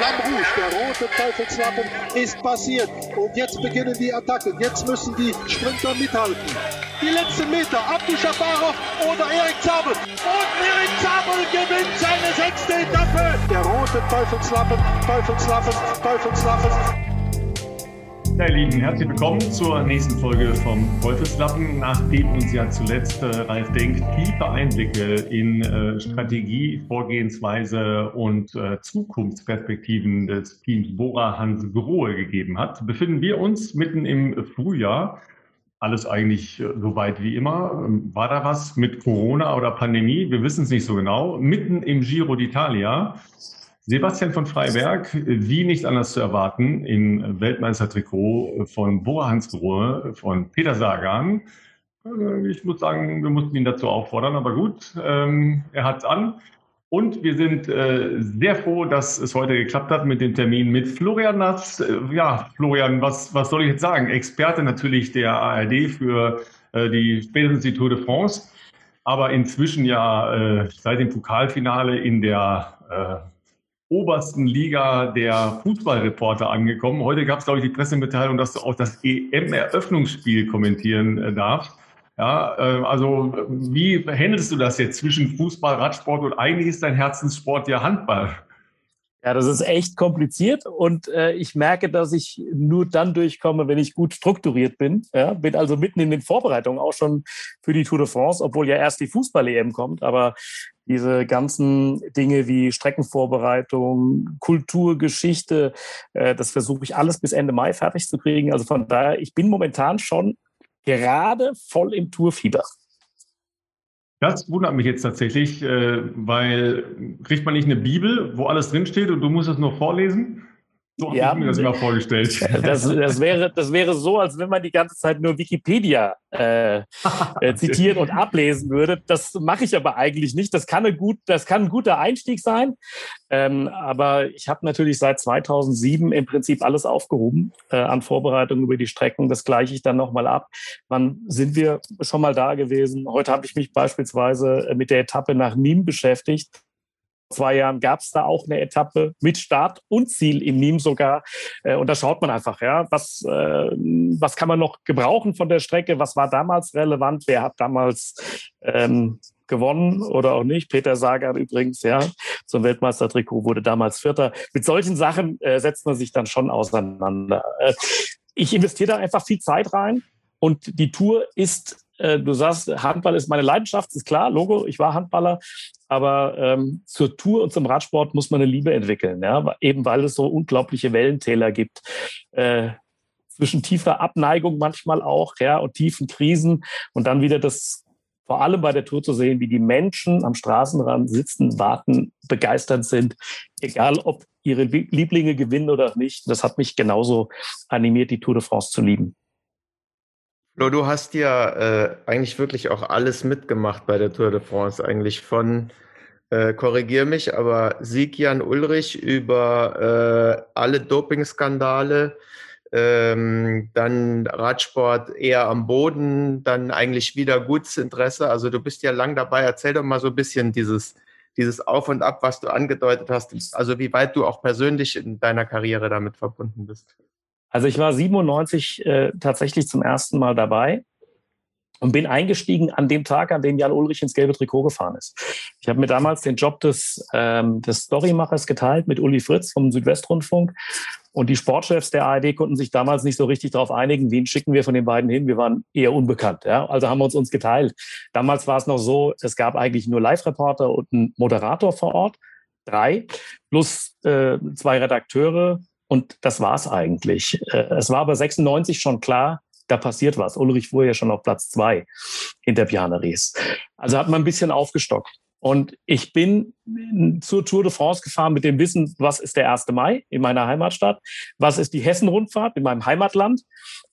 Flamme Rouge, der rote Teufelslappen, ist passiert. Und jetzt beginnen die Attacken. Jetzt müssen die Sprinter mithalten. Die letzten Meter, Abdi Shabarov oder Erik Zabel. Und Erik Zabel gewinnt seine sechste Etappe. Der rote Teufelslappen, Teufelslappen, Teufelslappen. Ja, ihr Lieben, herzlich willkommen zur nächsten Folge vom Teufelslappen, nachdem uns ja zuletzt äh, Ralf Denk tiefe Einblicke in äh, Strategie, Vorgehensweise und äh, Zukunftsperspektiven des Teams Bora Hans Grohe gegeben hat, befinden wir uns mitten im Frühjahr. Alles eigentlich äh, so weit wie immer. Ähm, war da was mit Corona oder Pandemie? Wir wissen es nicht so genau. Mitten im Giro d'Italia. Sebastian von Freiberg, wie nicht anders zu erwarten, im Weltmeistertrikot von Bora Hansgrohe, von Peter Sagan. Äh, ich muss sagen, wir mussten ihn dazu auffordern, aber gut, ähm, er hat es an. Und wir sind äh, sehr froh, dass es heute geklappt hat mit dem Termin mit Florian Natz. Äh, ja, Florian, was, was soll ich jetzt sagen? Experte natürlich der ARD für die spätestens die Tour de France, aber inzwischen ja äh, seit dem Pokalfinale in der obersten Liga der Fußballreporter angekommen. Heute gab es, glaube ich, die Pressemitteilung, dass du auch das EM-Eröffnungsspiel kommentieren äh, darfst. Ja, äh, also wie handelst du das jetzt zwischen Fußball, Radsport und eigentlich ist dein Herzenssport ja Handball? Ja, das ist echt kompliziert und äh, ich merke, dass ich nur dann durchkomme, wenn ich gut strukturiert bin. Ja, bin also mitten in den Vorbereitungen auch schon für die Tour de France, obwohl ja erst die Fußball-EM kommt. Aber diese ganzen Dinge wie Streckenvorbereitung, Kultur, Geschichte, äh, das versuche ich alles bis Ende Mai fertig zu kriegen. Also von daher, ich bin momentan schon gerade voll im Tourfieber. Das wundert mich jetzt tatsächlich, äh, weil kriegt man nicht eine Bibel, wo alles drinsteht und du musst es nur vorlesen? So habe ja, ich mir das immer vorgestellt. Das, das, wäre, das wäre so, als wenn man die ganze Zeit nur Wikipedia äh, äh, zitieren und ablesen würde. Das mache ich aber eigentlich nicht. Das kann, eine gut, das kann ein guter Einstieg sein. Ähm, aber ich habe natürlich seit 2007 im Prinzip alles aufgehoben äh, an Vorbereitungen über die Strecken. Das gleiche ich dann nochmal ab. Wann sind wir schon mal da gewesen? Heute habe ich mich beispielsweise mit der Etappe nach Nîmes beschäftigt zwei Jahren gab es da auch eine Etappe mit Start und Ziel im Nîmes sogar. Äh, und da schaut man einfach, ja, was, äh, was kann man noch gebrauchen von der Strecke? Was war damals relevant? Wer hat damals ähm, gewonnen oder auch nicht? Peter Sagan übrigens, ja, zum Weltmeistertrikot wurde damals Vierter. Mit solchen Sachen äh, setzt man sich dann schon auseinander. Äh, ich investiere da einfach viel Zeit rein. Und die Tour ist du sagst, Handball ist meine Leidenschaft, ist klar, Logo, ich war Handballer, aber ähm, zur Tour und zum Radsport muss man eine Liebe entwickeln, ja, eben weil es so unglaubliche Wellentäler gibt. Äh, zwischen tiefer Abneigung manchmal auch, ja, und tiefen Krisen und dann wieder das vor allem bei der Tour zu sehen, wie die Menschen am Straßenrand sitzen, warten, begeistert sind, egal ob ihre Lieblinge gewinnen oder nicht. Das hat mich genauso animiert, die Tour de France zu lieben. Flo, du hast ja äh, eigentlich wirklich auch alles mitgemacht bei der Tour de France, eigentlich von, äh, korrigier mich, aber Sieg Jan Ulrich über äh, alle Dopingskandale, ähm, dann Radsport eher am Boden, dann eigentlich wieder Gutsinteresse. Also du bist ja lang dabei. Erzähl doch mal so ein bisschen dieses, dieses Auf und Ab, was du angedeutet hast. Also wie weit du auch persönlich in deiner Karriere damit verbunden bist. Also ich war 97 äh, tatsächlich zum ersten Mal dabei und bin eingestiegen an dem Tag, an dem Jan Ulrich ins gelbe Trikot gefahren ist. Ich habe mir damals den Job des, ähm, des Storymachers geteilt mit Uli Fritz vom Südwestrundfunk. Und die Sportchefs der ARD konnten sich damals nicht so richtig darauf einigen, wen schicken wir von den beiden hin. Wir waren eher unbekannt. Ja? Also haben wir uns uns geteilt. Damals war es noch so, es gab eigentlich nur Live-Reporter und einen Moderator vor Ort. Drei plus äh, zwei Redakteure und das war's eigentlich. Äh, es war aber 96 schon klar, da passiert was. Ulrich fuhr ja schon auf Platz zwei hinter Bjarne Ries. Also hat man ein bisschen aufgestockt. Und ich bin zur Tour de France gefahren mit dem Wissen, was ist der 1. Mai in meiner Heimatstadt, was ist die Hessen-Rundfahrt in meinem Heimatland,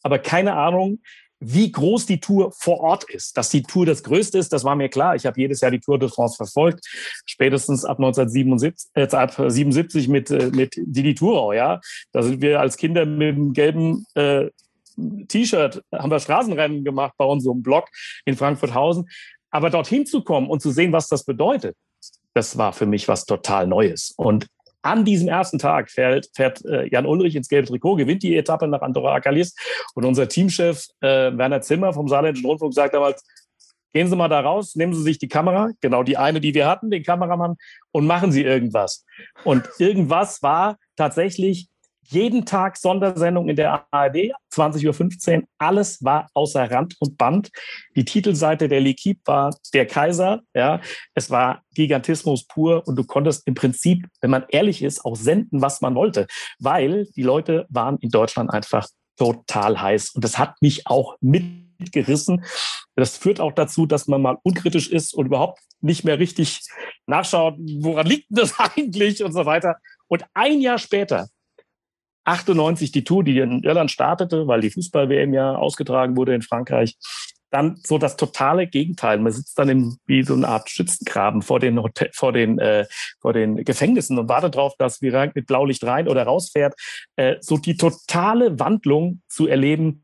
aber keine Ahnung, wie groß die Tour vor Ort ist. Dass die Tour das größte ist, das war mir klar. Ich habe jedes Jahr die Tour de France verfolgt, spätestens ab 1977 äh, ab 77 mit, äh, mit Didi Thurau. Ja? Da sind wir als Kinder mit dem gelben äh, T-Shirt, haben wir Straßenrennen gemacht bei unserem Blog in Frankfurt-Hausen. Aber dorthin zu kommen und zu sehen, was das bedeutet, das war für mich was total Neues. Und an diesem ersten Tag fährt, fährt äh, Jan Ulrich ins gelbe Trikot, gewinnt die Etappe nach Andorra Akalis und unser Teamchef äh, Werner Zimmer vom Saarländischen Rundfunk sagt damals, gehen Sie mal da raus, nehmen Sie sich die Kamera, genau die eine, die wir hatten, den Kameramann, und machen Sie irgendwas. Und irgendwas war tatsächlich jeden Tag Sondersendung in der ARD, 20.15 Uhr. Alles war außer Rand und Band. Die Titelseite der L'Equipe war der Kaiser. Ja, es war Gigantismus pur und du konntest im Prinzip, wenn man ehrlich ist, auch senden, was man wollte, weil die Leute waren in Deutschland einfach total heiß. Und das hat mich auch mitgerissen. Das führt auch dazu, dass man mal unkritisch ist und überhaupt nicht mehr richtig nachschaut, woran liegt das eigentlich und so weiter. Und ein Jahr später 98 die Tour, die in Irland startete, weil die Fußball-WM ja ausgetragen wurde in Frankreich. Dann so das totale Gegenteil. Man sitzt dann im, wie so eine Art Schützengraben vor den, Hotel, vor den, äh, vor den Gefängnissen und wartet darauf, dass Virank mit Blaulicht rein oder rausfährt. Äh, so die totale Wandlung zu erleben.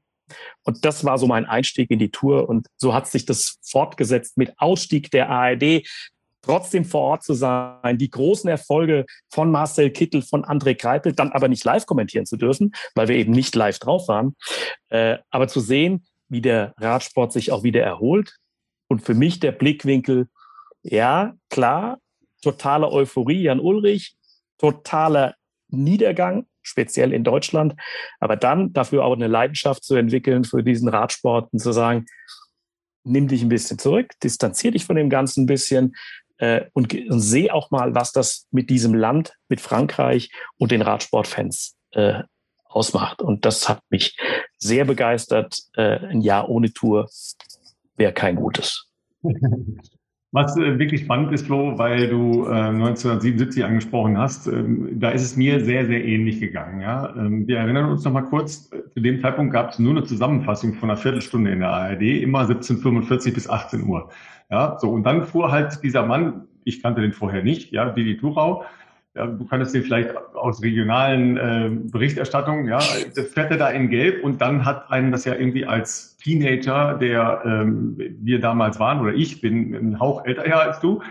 Und das war so mein Einstieg in die Tour. Und so hat sich das fortgesetzt mit Ausstieg der ARD, trotzdem vor Ort zu sein, die großen Erfolge von Marcel Kittel, von André Kreipel, dann aber nicht live kommentieren zu dürfen, weil wir eben nicht live drauf waren, äh, aber zu sehen, wie der Radsport sich auch wieder erholt. Und für mich der Blickwinkel, ja, klar, totale Euphorie, Jan Ulrich, totaler Niedergang, speziell in Deutschland, aber dann dafür auch eine Leidenschaft zu entwickeln für diesen Radsport und zu sagen, nimm dich ein bisschen zurück, distanzier dich von dem Ganzen ein bisschen, äh, und, und sehe auch mal, was das mit diesem Land, mit Frankreich und den Radsportfans äh, ausmacht. Und das hat mich sehr begeistert. Äh, ein Jahr ohne Tour wäre kein gutes. Was äh, wirklich spannend ist, Flo, weil du äh, 1977 angesprochen hast, ähm, da ist es mir sehr, sehr ähnlich gegangen. Ja? Ähm, wir erinnern uns noch mal kurz, zu dem Zeitpunkt gab es nur eine Zusammenfassung von einer Viertelstunde in der ARD, immer 17.45 bis 18 Uhr. Ja, so, und dann fuhr halt dieser Mann, ich kannte den vorher nicht, ja, Didi Thurau, ja, du kanntest den vielleicht aus regionalen äh, Berichterstattungen, ja, das fährt er da in Gelb und dann hat einen das ja irgendwie als Teenager, der ähm, wir damals waren, oder ich bin ein Hauch älter ja, als du,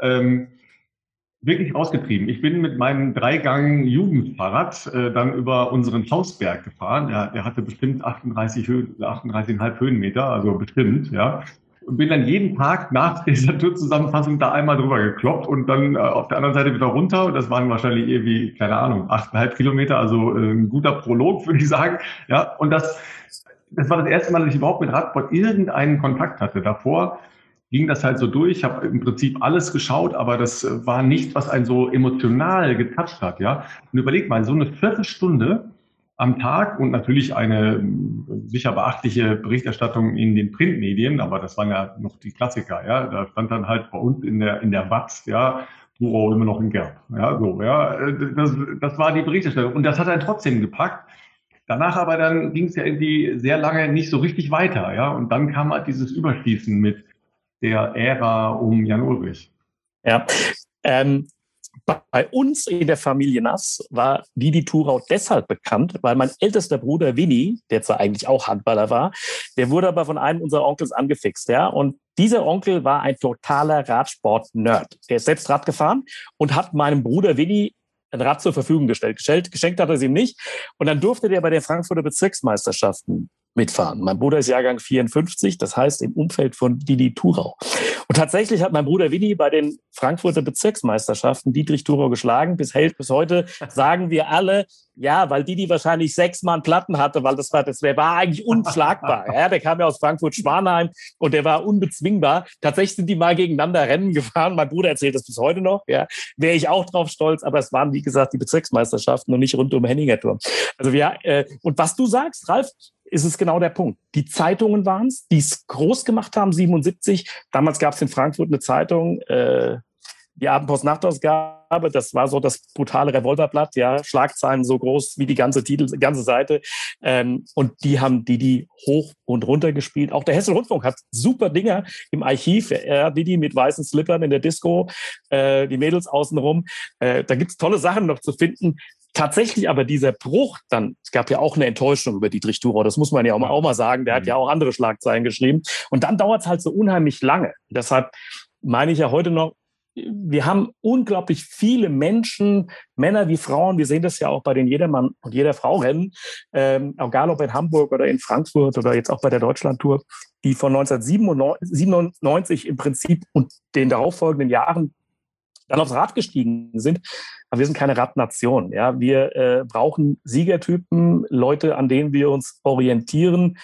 ähm, wirklich rausgetrieben. Ich bin mit meinem Dreigang Jugendfahrrad äh, dann über unseren Hausberg gefahren. Der, der hatte bestimmt 38 Höhen, 38,5 Höhenmeter, also bestimmt, ja und bin dann jeden Tag nach dieser Tourzusammenfassung da einmal drüber gekloppt und dann äh, auf der anderen Seite wieder runter. Und das waren wahrscheinlich irgendwie, keine Ahnung, achteinhalb Kilometer, also äh, ein guter Prolog, würde ich sagen. Ja, und das, das war das erste Mal, dass ich überhaupt mit Radsport irgendeinen Kontakt hatte. Davor ging das halt so durch. Ich habe im Prinzip alles geschaut, aber das war nichts, was einen so emotional getoucht hat. Ja, und überleg mal, so eine Viertelstunde am Tag und natürlich eine äh, sicher beachtliche Berichterstattung in den Printmedien, aber das waren ja noch die Klassiker, ja. Da stand dann halt bei uns in der, in der Watz, ja, Puro immer noch in Gerb. Ja, so, ja. Das, das war die Berichterstattung. Und das hat er trotzdem gepackt. Danach aber dann ging es ja irgendwie sehr lange nicht so richtig weiter, ja. Und dann kam halt dieses Überschießen mit der Ära um Jan Ulrich. Ja, ähm, bei uns in der Familie Nass war Didi Thurau deshalb bekannt, weil mein ältester Bruder Winnie, der zwar eigentlich auch Handballer war, der wurde aber von einem unserer Onkels angefixt, ja. Und dieser Onkel war ein totaler Radsport-Nerd. Der ist selbst Rad gefahren und hat meinem Bruder Winnie ein Rad zur Verfügung gestellt. Geschenkt, hat er es ihm nicht. Und dann durfte der bei den Frankfurter Bezirksmeisterschaften mitfahren. Mein Bruder ist Jahrgang 54, das heißt im Umfeld von Didi Thurau. Und tatsächlich hat mein Bruder Winnie bei den Frankfurter Bezirksmeisterschaften Dietrich Thurau geschlagen. Bis, bis heute sagen wir alle, ja, weil Didi wahrscheinlich sechsmal Platten hatte, weil das war, das der war eigentlich unschlagbar. ja, der kam ja aus Frankfurt-Schwanheim und der war unbezwingbar. Tatsächlich sind die mal gegeneinander Rennen gefahren. Mein Bruder erzählt das bis heute noch. Ja, wäre ich auch drauf stolz. Aber es waren, wie gesagt, die Bezirksmeisterschaften und nicht rund um Henninger Turm. Also ja, äh, und was du sagst, Ralf, ist es genau der Punkt. Die Zeitungen waren es, die es groß gemacht haben, 77. Damals gab es in Frankfurt eine Zeitung, äh, die Abendpost-Nachtausgabe, das war so das brutale Revolverblatt, ja, Schlagzeilen so groß wie die ganze Titel, ganze Seite. Ähm, und die haben die die hoch und runter gespielt. Auch der Hessel Rundfunk hat super Dinger im Archiv, die die mit weißen Slippern in der Disco, äh, die Mädels außenrum. Äh, da gibt's tolle Sachen noch zu finden. Tatsächlich aber dieser Bruch, dann, es gab ja auch eine Enttäuschung über Dietrich Thurau, das muss man ja auch mal, auch mal sagen, der hat ja mhm. auch andere Schlagzeilen geschrieben. Und dann dauert es halt so unheimlich lange. Deshalb meine ich ja heute noch, wir haben unglaublich viele Menschen, Männer wie Frauen, wir sehen das ja auch bei den Jedermann und jeder Frau Rennen, ähm, egal ob in Hamburg oder in Frankfurt oder jetzt auch bei der Deutschlandtour, die von 1997 im Prinzip und den darauffolgenden Jahren dann aufs Rad gestiegen sind. Aber wir sind keine Radnation. Ja, wir äh, brauchen Siegertypen, Leute, an denen wir uns orientieren,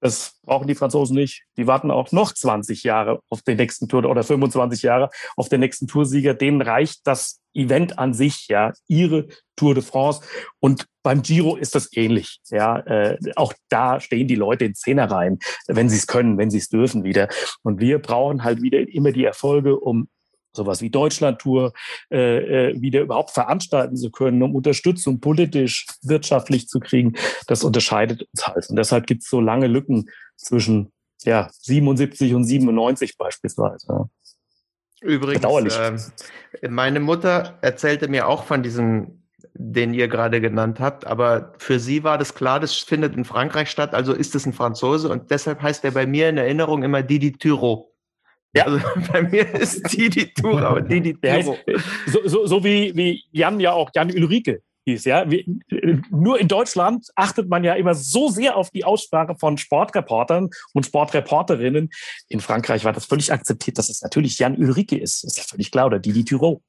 das brauchen die Franzosen nicht. Die warten auch noch 20 Jahre auf den nächsten Tour oder 25 Jahre auf den nächsten Toursieger. Denen reicht das Event an sich, ja, ihre Tour de France. Und beim Giro ist das ähnlich. Ja, äh, auch da stehen die Leute in Zehnerreihen, wenn sie es können, wenn sie es dürfen wieder. Und wir brauchen halt wieder immer die Erfolge, um sowas wie Deutschlandtour äh, äh, wieder überhaupt veranstalten zu können, um Unterstützung politisch, wirtschaftlich zu kriegen, das unterscheidet uns halt. Und deshalb gibt es so lange Lücken zwischen ja, 77 und 97 beispielsweise. Übrigens, äh, meine Mutter erzählte mir auch von diesem den ihr gerade genannt habt. Aber für sie war das klar, das findet in Frankreich statt, also ist es ein Franzose und deshalb heißt er bei mir in Erinnerung immer Didi Tyro. Ja. Also bei mir ist die die Tour, aber die die Tour. So, so, so wie, wie Jan ja auch, Jan Ulrike hieß, ja. Wie, nur in Deutschland achtet man ja immer so sehr auf die Aussprache von Sportreportern und Sportreporterinnen. In Frankreich war das völlig akzeptiert, dass es natürlich Jan Ulrike ist. Das ist ja völlig klar, oder Didi Thurot.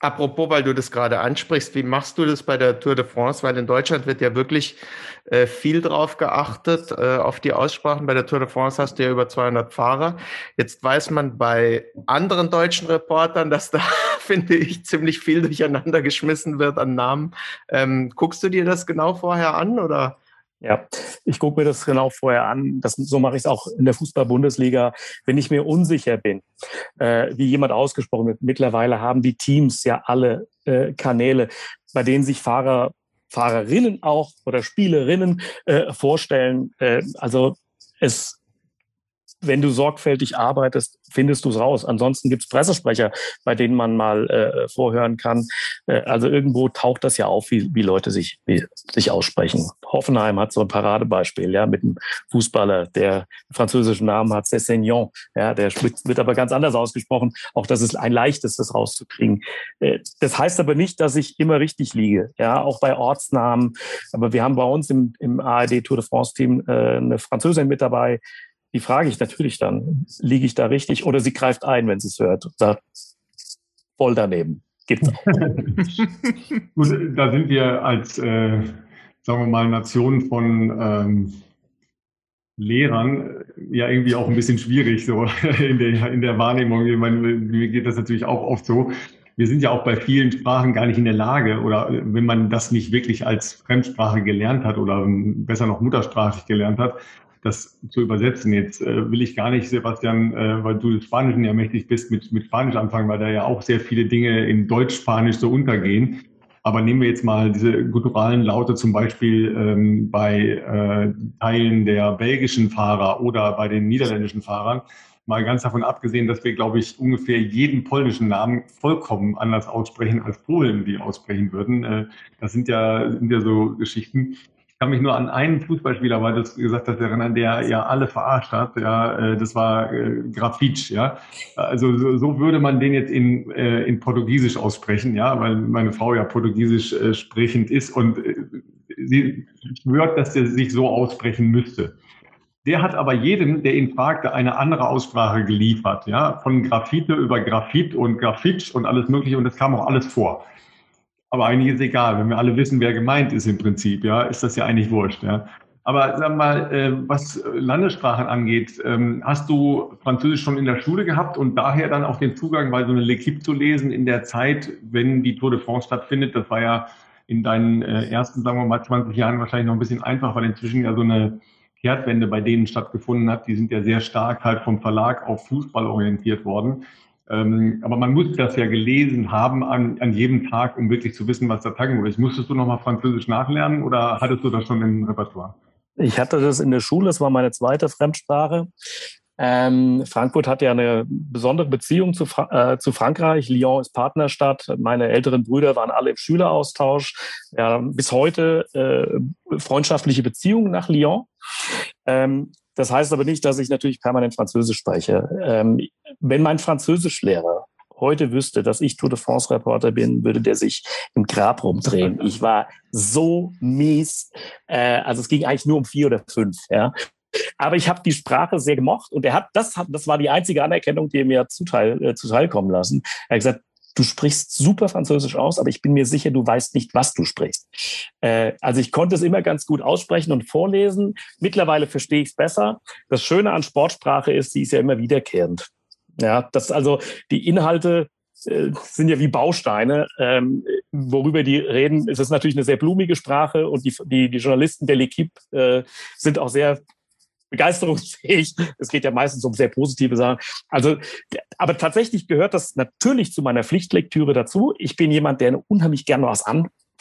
Apropos, weil du das gerade ansprichst, wie machst du das bei der Tour de France? Weil in Deutschland wird ja wirklich äh, viel drauf geachtet, äh, auf die Aussprachen. Bei der Tour de France hast du ja über 200 Fahrer. Jetzt weiß man bei anderen deutschen Reportern, dass da, finde ich, ziemlich viel durcheinander geschmissen wird an Namen. Ähm, guckst du dir das genau vorher an oder? Ja, ich gucke mir das genau vorher an. Das, so mache ich es auch in der Fußball-Bundesliga. Wenn ich mir unsicher bin, äh, wie jemand ausgesprochen wird, mittlerweile haben die Teams ja alle äh, Kanäle, bei denen sich Fahrer, Fahrerinnen auch oder Spielerinnen äh, vorstellen. Äh, also es wenn du sorgfältig arbeitest, findest du es raus. Ansonsten gibt es Pressesprecher, bei denen man mal äh, vorhören kann. Äh, also irgendwo taucht das ja auf, wie, wie Leute sich, wie, sich aussprechen. Hoffenheim hat so ein Paradebeispiel, ja, mit einem Fußballer, der französischen Namen hat, Cessignon, ja, der wird aber ganz anders ausgesprochen. Auch das ist ein leichtes, das rauszukriegen. Äh, das heißt aber nicht, dass ich immer richtig liege, ja, auch bei Ortsnamen. Aber wir haben bei uns im, im ARD Tour de France Team äh, eine Französin mit dabei, die frage ich natürlich dann, liege ich da richtig? Oder sie greift ein, wenn sie es hört und sagt, voll daneben. Gibt's auch. Gut, da sind wir als, äh, sagen wir mal, Nation von ähm, Lehrern äh, ja irgendwie auch ein bisschen schwierig so in der, in der Wahrnehmung. Ich meine, mir geht das natürlich auch oft so. Wir sind ja auch bei vielen Sprachen gar nicht in der Lage oder äh, wenn man das nicht wirklich als Fremdsprache gelernt hat oder besser noch muttersprachlich gelernt hat, das zu übersetzen. Jetzt äh, will ich gar nicht, Sebastian, äh, weil du Spanischen ja mächtig bist, mit, mit Spanisch anfangen, weil da ja auch sehr viele Dinge in Deutsch-Spanisch so untergehen. Aber nehmen wir jetzt mal diese gutturalen Laute zum Beispiel ähm, bei äh, Teilen der belgischen Fahrer oder bei den niederländischen Fahrern. Mal ganz davon abgesehen, dass wir, glaube ich, ungefähr jeden polnischen Namen vollkommen anders aussprechen als Polen die aussprechen würden. Äh, das sind ja, sind ja so Geschichten kann mich nur an einen Fußballspieler, weil du gesagt hast, erinnern, der ja alle verarscht hat. Ja, äh, das war äh, Grafitsch. Ja, also so, so würde man den jetzt in, äh, in Portugiesisch aussprechen. Ja, weil meine Frau ja Portugiesisch äh, sprechend ist und äh, sie schwört, dass er sich so aussprechen müsste. Der hat aber jedem, der ihn fragte, eine andere Aussprache geliefert. Ja, von Graffite über Graphit und Grafitsch und alles Mögliche und das kam auch alles vor. Aber eigentlich ist egal, wenn wir alle wissen, wer gemeint ist im Prinzip, ja, ist das ja eigentlich wurscht, ja. Aber sag mal, äh, was Landessprachen angeht, ähm, hast du Französisch schon in der Schule gehabt und daher dann auch den Zugang, weil so eine L'Equipe zu lesen in der Zeit, wenn die Tour de France stattfindet, das war ja in deinen äh, ersten, sagen wir mal, 20 Jahren wahrscheinlich noch ein bisschen einfach, weil inzwischen ja so eine Kehrtwende bei denen stattgefunden hat. Die sind ja sehr stark halt vom Verlag auf Fußball orientiert worden. Ähm, aber man muss das ja gelesen haben an, an jedem Tag, um wirklich zu wissen, was da Tagung ist. Musstest du nochmal Französisch nachlernen oder hattest du das schon im Repertoire? Ich hatte das in der Schule, das war meine zweite Fremdsprache. Ähm, Frankfurt hat ja eine besondere Beziehung zu, Fra äh, zu, Frankreich. Lyon ist Partnerstadt. Meine älteren Brüder waren alle im Schüleraustausch. Ja, bis heute äh, freundschaftliche Beziehungen nach Lyon. Ähm, das heißt aber nicht, dass ich natürlich permanent Französisch spreche. Ähm, wenn mein Französischlehrer heute wüsste, dass ich Tour de France Reporter bin, würde der sich im Grab rumdrehen. Ich war so mies. Äh, also es ging eigentlich nur um vier oder fünf. Ja. Aber ich habe die Sprache sehr gemocht und er hat das, hat, das war die einzige Anerkennung, die er mir zuteil, äh, zuteil lassen. Er hat gesagt, du sprichst super Französisch aus, aber ich bin mir sicher, du weißt nicht, was du sprichst. Äh, also ich konnte es immer ganz gut aussprechen und vorlesen. Mittlerweile verstehe ich es besser. Das Schöne an Sportsprache ist, sie ist ja immer wiederkehrend. Ja, das also die Inhalte äh, sind ja wie Bausteine. Ähm, worüber die reden, ist es natürlich eine sehr blumige Sprache und die, die, die Journalisten der L'Equipe äh, sind auch sehr begeisterungsfähig. Es geht ja meistens um sehr positive Sachen. Also, aber tatsächlich gehört das natürlich zu meiner Pflichtlektüre dazu. Ich bin jemand, der unheimlich gerne was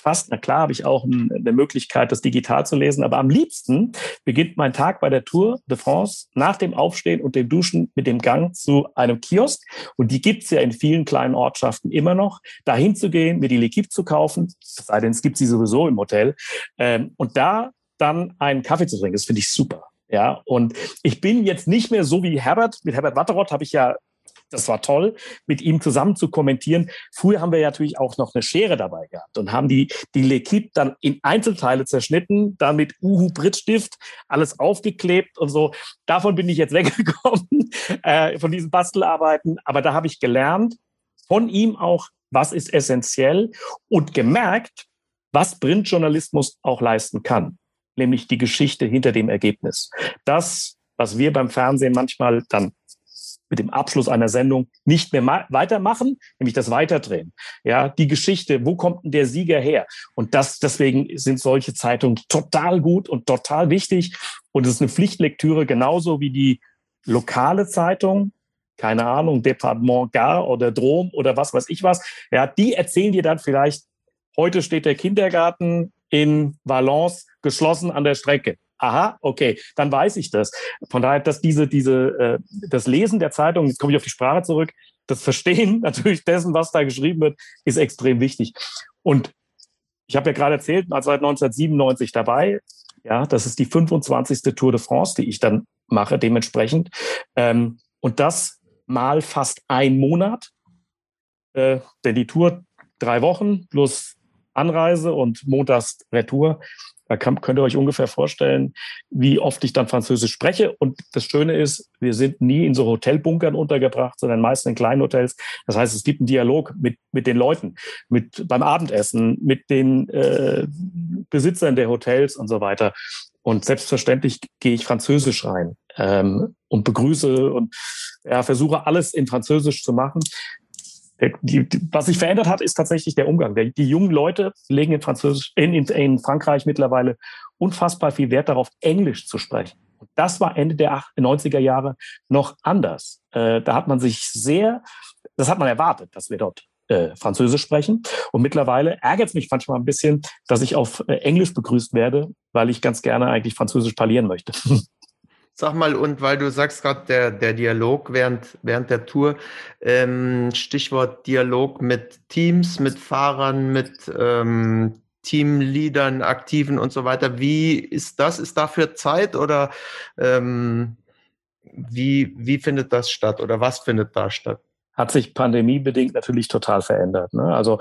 anfasst. Na klar, habe ich auch eine Möglichkeit, das digital zu lesen. Aber am liebsten beginnt mein Tag bei der Tour de France nach dem Aufstehen und dem Duschen mit dem Gang zu einem Kiosk. Und die gibt's ja in vielen kleinen Ortschaften immer noch. Dahin zu gehen, mir die L'Equipe zu kaufen, sei denn es gibt sie sowieso im Hotel. Ähm, und da dann einen Kaffee zu trinken, das finde ich super. Ja, und ich bin jetzt nicht mehr so wie Herbert. Mit Herbert Watteroth habe ich ja, das war toll, mit ihm zusammen zu kommentieren. Früher haben wir ja natürlich auch noch eine Schere dabei gehabt und haben die, die L'Equipe dann in Einzelteile zerschnitten, dann mit Uhu Brittstift alles aufgeklebt und so. Davon bin ich jetzt weggekommen, äh, von diesen Bastelarbeiten. Aber da habe ich gelernt, von ihm auch, was ist essentiell und gemerkt, was Printjournalismus auch leisten kann nämlich die Geschichte hinter dem Ergebnis. Das, was wir beim Fernsehen manchmal dann mit dem Abschluss einer Sendung nicht mehr weitermachen, nämlich das Weiterdrehen. Ja, die Geschichte, wo kommt denn der Sieger her? Und das, deswegen sind solche Zeitungen total gut und total wichtig. Und es ist eine Pflichtlektüre genauso wie die lokale Zeitung. Keine Ahnung, Departement Gar oder Drom oder was weiß ich was. Ja, die erzählen dir dann vielleicht, heute steht der Kindergarten in Valence geschlossen an der Strecke. Aha, okay, dann weiß ich das. Von daher, dass diese, diese, äh, das Lesen der Zeitung, jetzt komme ich auf die Sprache zurück, das Verstehen natürlich dessen, was da geschrieben wird, ist extrem wichtig. Und ich habe ja gerade erzählt, seit 1997 dabei. Ja, das ist die 25. Tour de France, die ich dann mache, dementsprechend. Ähm, und das mal fast ein Monat. Äh, denn die Tour drei Wochen plus Anreise und montags Retour. Da kann, könnt ihr euch ungefähr vorstellen, wie oft ich dann Französisch spreche. Und das Schöne ist, wir sind nie in so Hotelbunkern untergebracht, sondern meist in kleinen Hotels. Das heißt, es gibt einen Dialog mit, mit den Leuten, mit beim Abendessen, mit den äh, Besitzern der Hotels und so weiter. Und selbstverständlich gehe ich Französisch rein ähm, und begrüße und ja, versuche alles in Französisch zu machen die, die, was sich verändert hat, ist tatsächlich der Umgang. Der, die jungen Leute legen in, Französisch, in, in, in Frankreich mittlerweile unfassbar viel Wert darauf, Englisch zu sprechen. Und das war Ende der 90er Jahre noch anders. Äh, da hat man sich sehr, das hat man erwartet, dass wir dort äh, Französisch sprechen. Und mittlerweile ärgert es mich manchmal ein bisschen, dass ich auf äh, Englisch begrüßt werde, weil ich ganz gerne eigentlich Französisch parlieren möchte. Sag mal, und weil du sagst gerade der, der Dialog während, während der Tour, ähm, Stichwort Dialog mit Teams, mit Fahrern, mit ähm, Teamleadern, Aktiven und so weiter. Wie ist das? Ist dafür Zeit oder ähm, wie, wie findet das statt oder was findet da statt? Hat sich pandemiebedingt natürlich total verändert. Ne? Also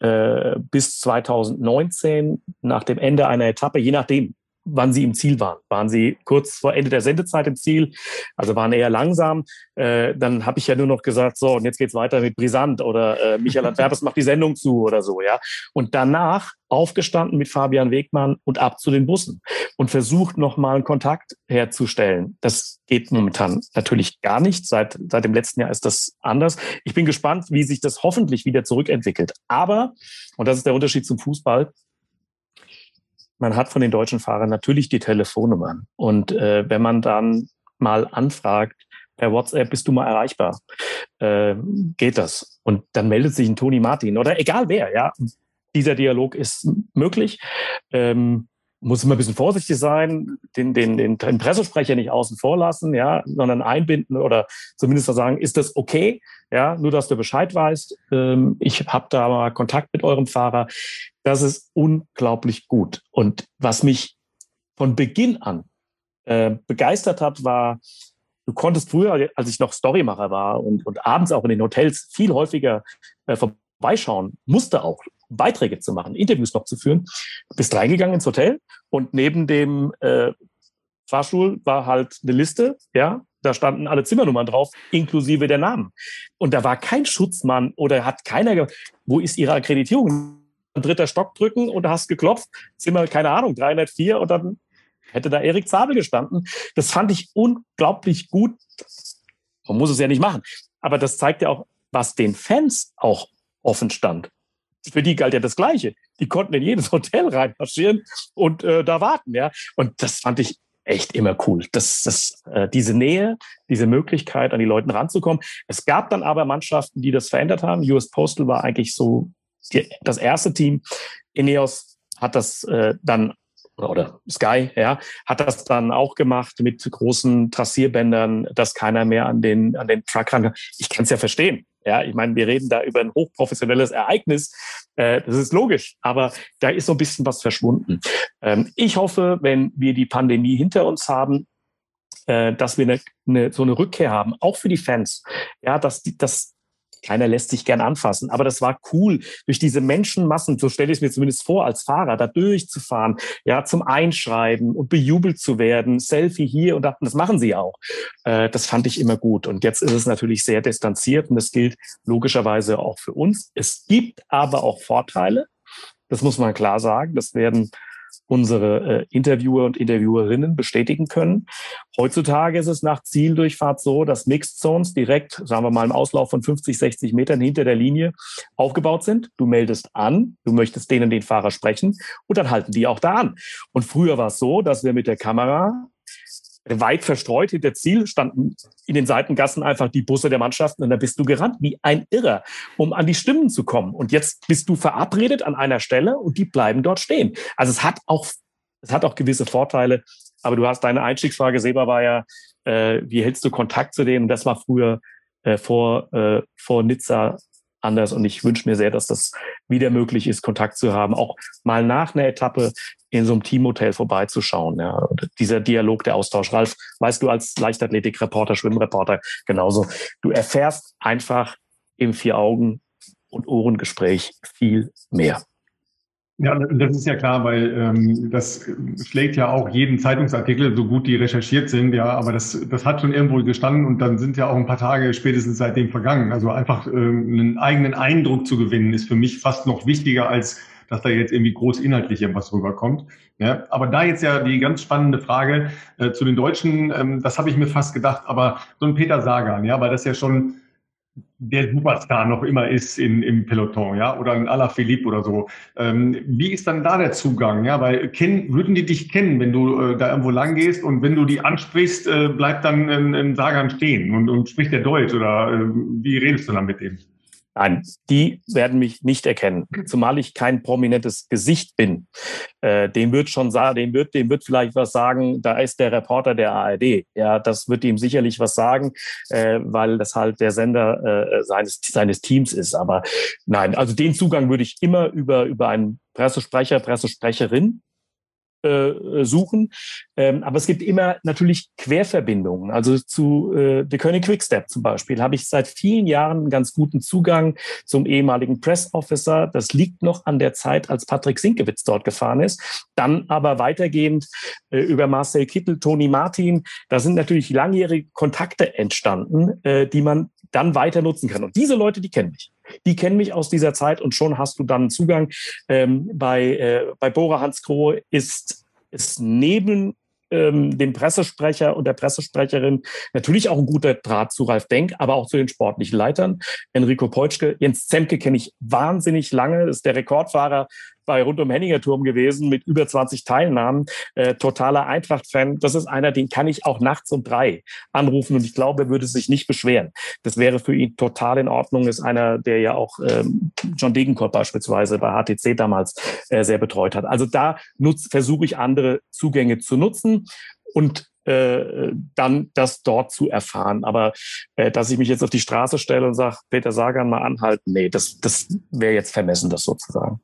äh, bis 2019, nach dem Ende einer Etappe, je nachdem, wann sie im Ziel waren. Waren sie kurz vor Ende der Sendezeit im Ziel, also waren eher langsam. Äh, dann habe ich ja nur noch gesagt, so, und jetzt geht's weiter mit Brisant oder äh, Michael Antwerpes macht die Sendung zu oder so, ja. Und danach aufgestanden mit Fabian Wegmann und ab zu den Bussen und versucht nochmal einen Kontakt herzustellen. Das geht momentan natürlich gar nicht. Seit, seit dem letzten Jahr ist das anders. Ich bin gespannt, wie sich das hoffentlich wieder zurückentwickelt. Aber, und das ist der Unterschied zum Fußball, man hat von den deutschen Fahrern natürlich die Telefonnummern. Und äh, wenn man dann mal anfragt, per WhatsApp bist du mal erreichbar, äh, geht das. Und dann meldet sich ein Toni Martin oder egal wer, ja. Dieser Dialog ist möglich. Ähm, muss immer ein bisschen vorsichtig sein, den, den, den, den Pressesprecher nicht außen vor lassen, ja, sondern einbinden oder zumindest sagen, ist das okay? Ja, nur dass du Bescheid weißt. Ähm, ich habe da mal Kontakt mit eurem Fahrer. Das ist unglaublich gut. Und was mich von Beginn an äh, begeistert hat, war du konntest früher, als ich noch Storymacher war und, und abends auch in den Hotels viel häufiger äh, vorbeischauen, musste auch Beiträge zu machen, Interviews noch zu führen. Bist reingegangen ins Hotel und neben dem äh, Fahrstuhl war halt eine Liste, ja, da standen alle Zimmernummern drauf, inklusive der Namen. Und da war kein Schutzmann oder hat keiner, wo ist Ihre Akkreditierung? Dritter Stock drücken und hast geklopft, Zimmer, keine Ahnung, 304 und dann hätte da Erik Zabel gestanden. Das fand ich unglaublich gut. Man muss es ja nicht machen. Aber das zeigt ja auch, was den Fans auch offen stand. Für die galt ja das Gleiche. Die konnten in jedes Hotel reinmarschieren und äh, da warten, ja. Und das fand ich echt immer cool. Das, das, äh, diese Nähe, diese Möglichkeit, an die Leute ranzukommen. Es gab dann aber Mannschaften, die das verändert haben. US Postal war eigentlich so die, das erste Team. Ineos hat das äh, dann oder Sky, ja, hat das dann auch gemacht mit großen Trassierbändern, dass keiner mehr an den, an den Truck ran kann. Ich kann es ja verstehen. Ja, ich meine, wir reden da über ein hochprofessionelles Ereignis. Äh, das ist logisch, aber da ist so ein bisschen was verschwunden. Ähm, ich hoffe, wenn wir die Pandemie hinter uns haben, äh, dass wir eine, eine, so eine Rückkehr haben, auch für die Fans. Ja, dass, die, dass keiner lässt sich gern anfassen. Aber das war cool, durch diese Menschenmassen, so stelle ich es mir zumindest vor, als Fahrer da durchzufahren, ja, zum Einschreiben und bejubelt zu werden, Selfie hier und da, das machen sie auch. Äh, das fand ich immer gut. Und jetzt ist es natürlich sehr distanziert und das gilt logischerweise auch für uns. Es gibt aber auch Vorteile. Das muss man klar sagen. Das werden unsere äh, Interviewer und Interviewerinnen bestätigen können. Heutzutage ist es nach Zieldurchfahrt so, dass Mixed Zones direkt, sagen wir mal, im Auslauf von 50, 60 Metern hinter der Linie aufgebaut sind. Du meldest an, du möchtest denen den Fahrer sprechen und dann halten die auch da an. Und früher war es so, dass wir mit der Kamera weit verstreut hinter Ziel standen in den Seitengassen einfach die Busse der Mannschaften und da bist du gerannt wie ein Irrer, um an die Stimmen zu kommen. Und jetzt bist du verabredet an einer Stelle und die bleiben dort stehen. Also es hat auch, es hat auch gewisse Vorteile. Aber du hast deine Einstiegsfrage, Seba, war ja, äh, wie hältst du Kontakt zu denen? Das war früher äh, vor, äh, vor Nizza anders. Und ich wünsche mir sehr, dass das wieder möglich ist, Kontakt zu haben, auch mal nach einer Etappe in so einem Teamhotel vorbeizuschauen. Ja. Dieser Dialog, der Austausch. Ralf, weißt du als Leichtathletikreporter, Schwimmreporter genauso. Du erfährst einfach im Vier-Augen- und Ohrengespräch viel mehr. Ja, das ist ja klar, weil ähm, das schlägt ja auch jeden Zeitungsartikel, so gut die recherchiert sind, ja, aber das, das hat schon irgendwo gestanden und dann sind ja auch ein paar Tage spätestens seitdem vergangen. Also einfach ähm, einen eigenen Eindruck zu gewinnen, ist für mich fast noch wichtiger, als dass da jetzt irgendwie groß inhaltlich irgendwas rüberkommt. Ja, aber da jetzt ja die ganz spannende Frage äh, zu den Deutschen, ähm, das habe ich mir fast gedacht, aber so ein Peter Sagan, ja, weil das ja schon der Superstar noch immer ist in, im Peloton, ja, oder ein Alaphilippe oder so. Ähm, wie ist dann da der Zugang, ja, weil kennen, würden die dich kennen, wenn du äh, da irgendwo lang gehst und wenn du die ansprichst, äh, bleibt dann ein, ein Sagan stehen und, und spricht der Deutsch oder äh, wie redest du dann mit dem? Nein, die werden mich nicht erkennen, zumal ich kein prominentes Gesicht bin. Äh, dem wird schon sagen, dem wird, dem wird vielleicht was sagen. Da ist der Reporter der ARD. Ja, das wird ihm sicherlich was sagen, äh, weil das halt der Sender äh, seines seines Teams ist. Aber nein, also den Zugang würde ich immer über über einen Pressesprecher, Pressesprecherin äh, suchen. Ähm, aber es gibt immer natürlich Querverbindungen. Also zu äh, The König Quickstep zum Beispiel habe ich seit vielen Jahren einen ganz guten Zugang zum ehemaligen Press Officer. Das liegt noch an der Zeit, als Patrick Sinkewitz dort gefahren ist. Dann aber weitergehend äh, über Marcel Kittel, Toni Martin. Da sind natürlich langjährige Kontakte entstanden, äh, die man dann weiter nutzen kann. Und diese Leute, die kennen mich. Die kennen mich aus dieser Zeit und schon hast du dann Zugang. Ähm, bei, äh, bei Bora Hans Kroh ist, ist neben ähm, dem Pressesprecher und der Pressesprecherin natürlich auch ein guter Draht zu Ralf Denk, aber auch zu den sportlichen Leitern. Enrico Peutschke, Jens Zemke kenne ich wahnsinnig lange, ist der Rekordfahrer bei rund um Henninger Turm gewesen mit über 20 Teilnahmen. Äh, totaler Eintracht-Fan. Das ist einer, den kann ich auch nachts um drei anrufen und ich glaube, er würde sich nicht beschweren. Das wäre für ihn total in Ordnung. Ist einer, der ja auch ähm, John Degenkolb beispielsweise bei HTC damals äh, sehr betreut hat. Also da versuche ich andere Zugänge zu nutzen und äh, dann das dort zu erfahren. Aber äh, dass ich mich jetzt auf die Straße stelle und sage, Peter Sagan mal anhalten, nee, das, das wäre jetzt vermessen, das sozusagen.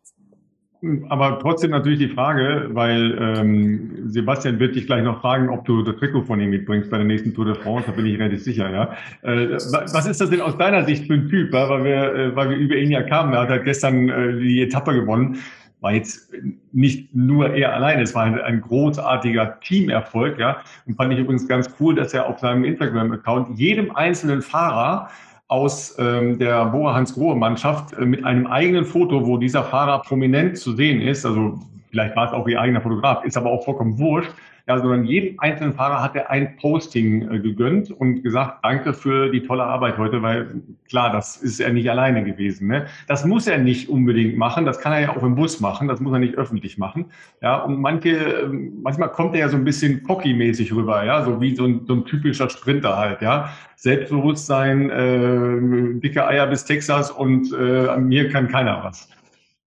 Aber trotzdem natürlich die Frage, weil ähm, Sebastian wird dich gleich noch fragen, ob du das Trikot von ihm mitbringst bei der nächsten Tour de France, da bin ich relativ sicher, ja. Äh, was ist das denn aus deiner Sicht für ein Typ? Ja? Weil wir, äh, weil wir über ihn ja kamen, er hat halt gestern äh, die Etappe gewonnen. War jetzt nicht nur er alleine, es war ein, ein großartiger Teamerfolg, ja. Und fand ich übrigens ganz cool, dass er auf seinem Instagram-Account jedem einzelnen Fahrer aus ähm, der Bora Hans Grohe Mannschaft äh, mit einem eigenen Foto, wo dieser Fahrer prominent zu sehen ist. Also vielleicht war es auch ihr eigener Fotograf, ist aber auch vollkommen wurscht ja, sondern jedem einzelnen Fahrer hat er ein Posting äh, gegönnt und gesagt, danke für die tolle Arbeit heute, weil klar, das ist er nicht alleine gewesen. Ne? Das muss er nicht unbedingt machen, das kann er ja auch im Bus machen, das muss er nicht öffentlich machen. Ja, und manche, ähm, manchmal kommt er ja so ein bisschen cocky-mäßig rüber, ja, so wie so ein, so ein typischer Sprinter halt, ja. Selbstbewusstsein, äh, dicke Eier bis Texas und äh, mir kann keiner was.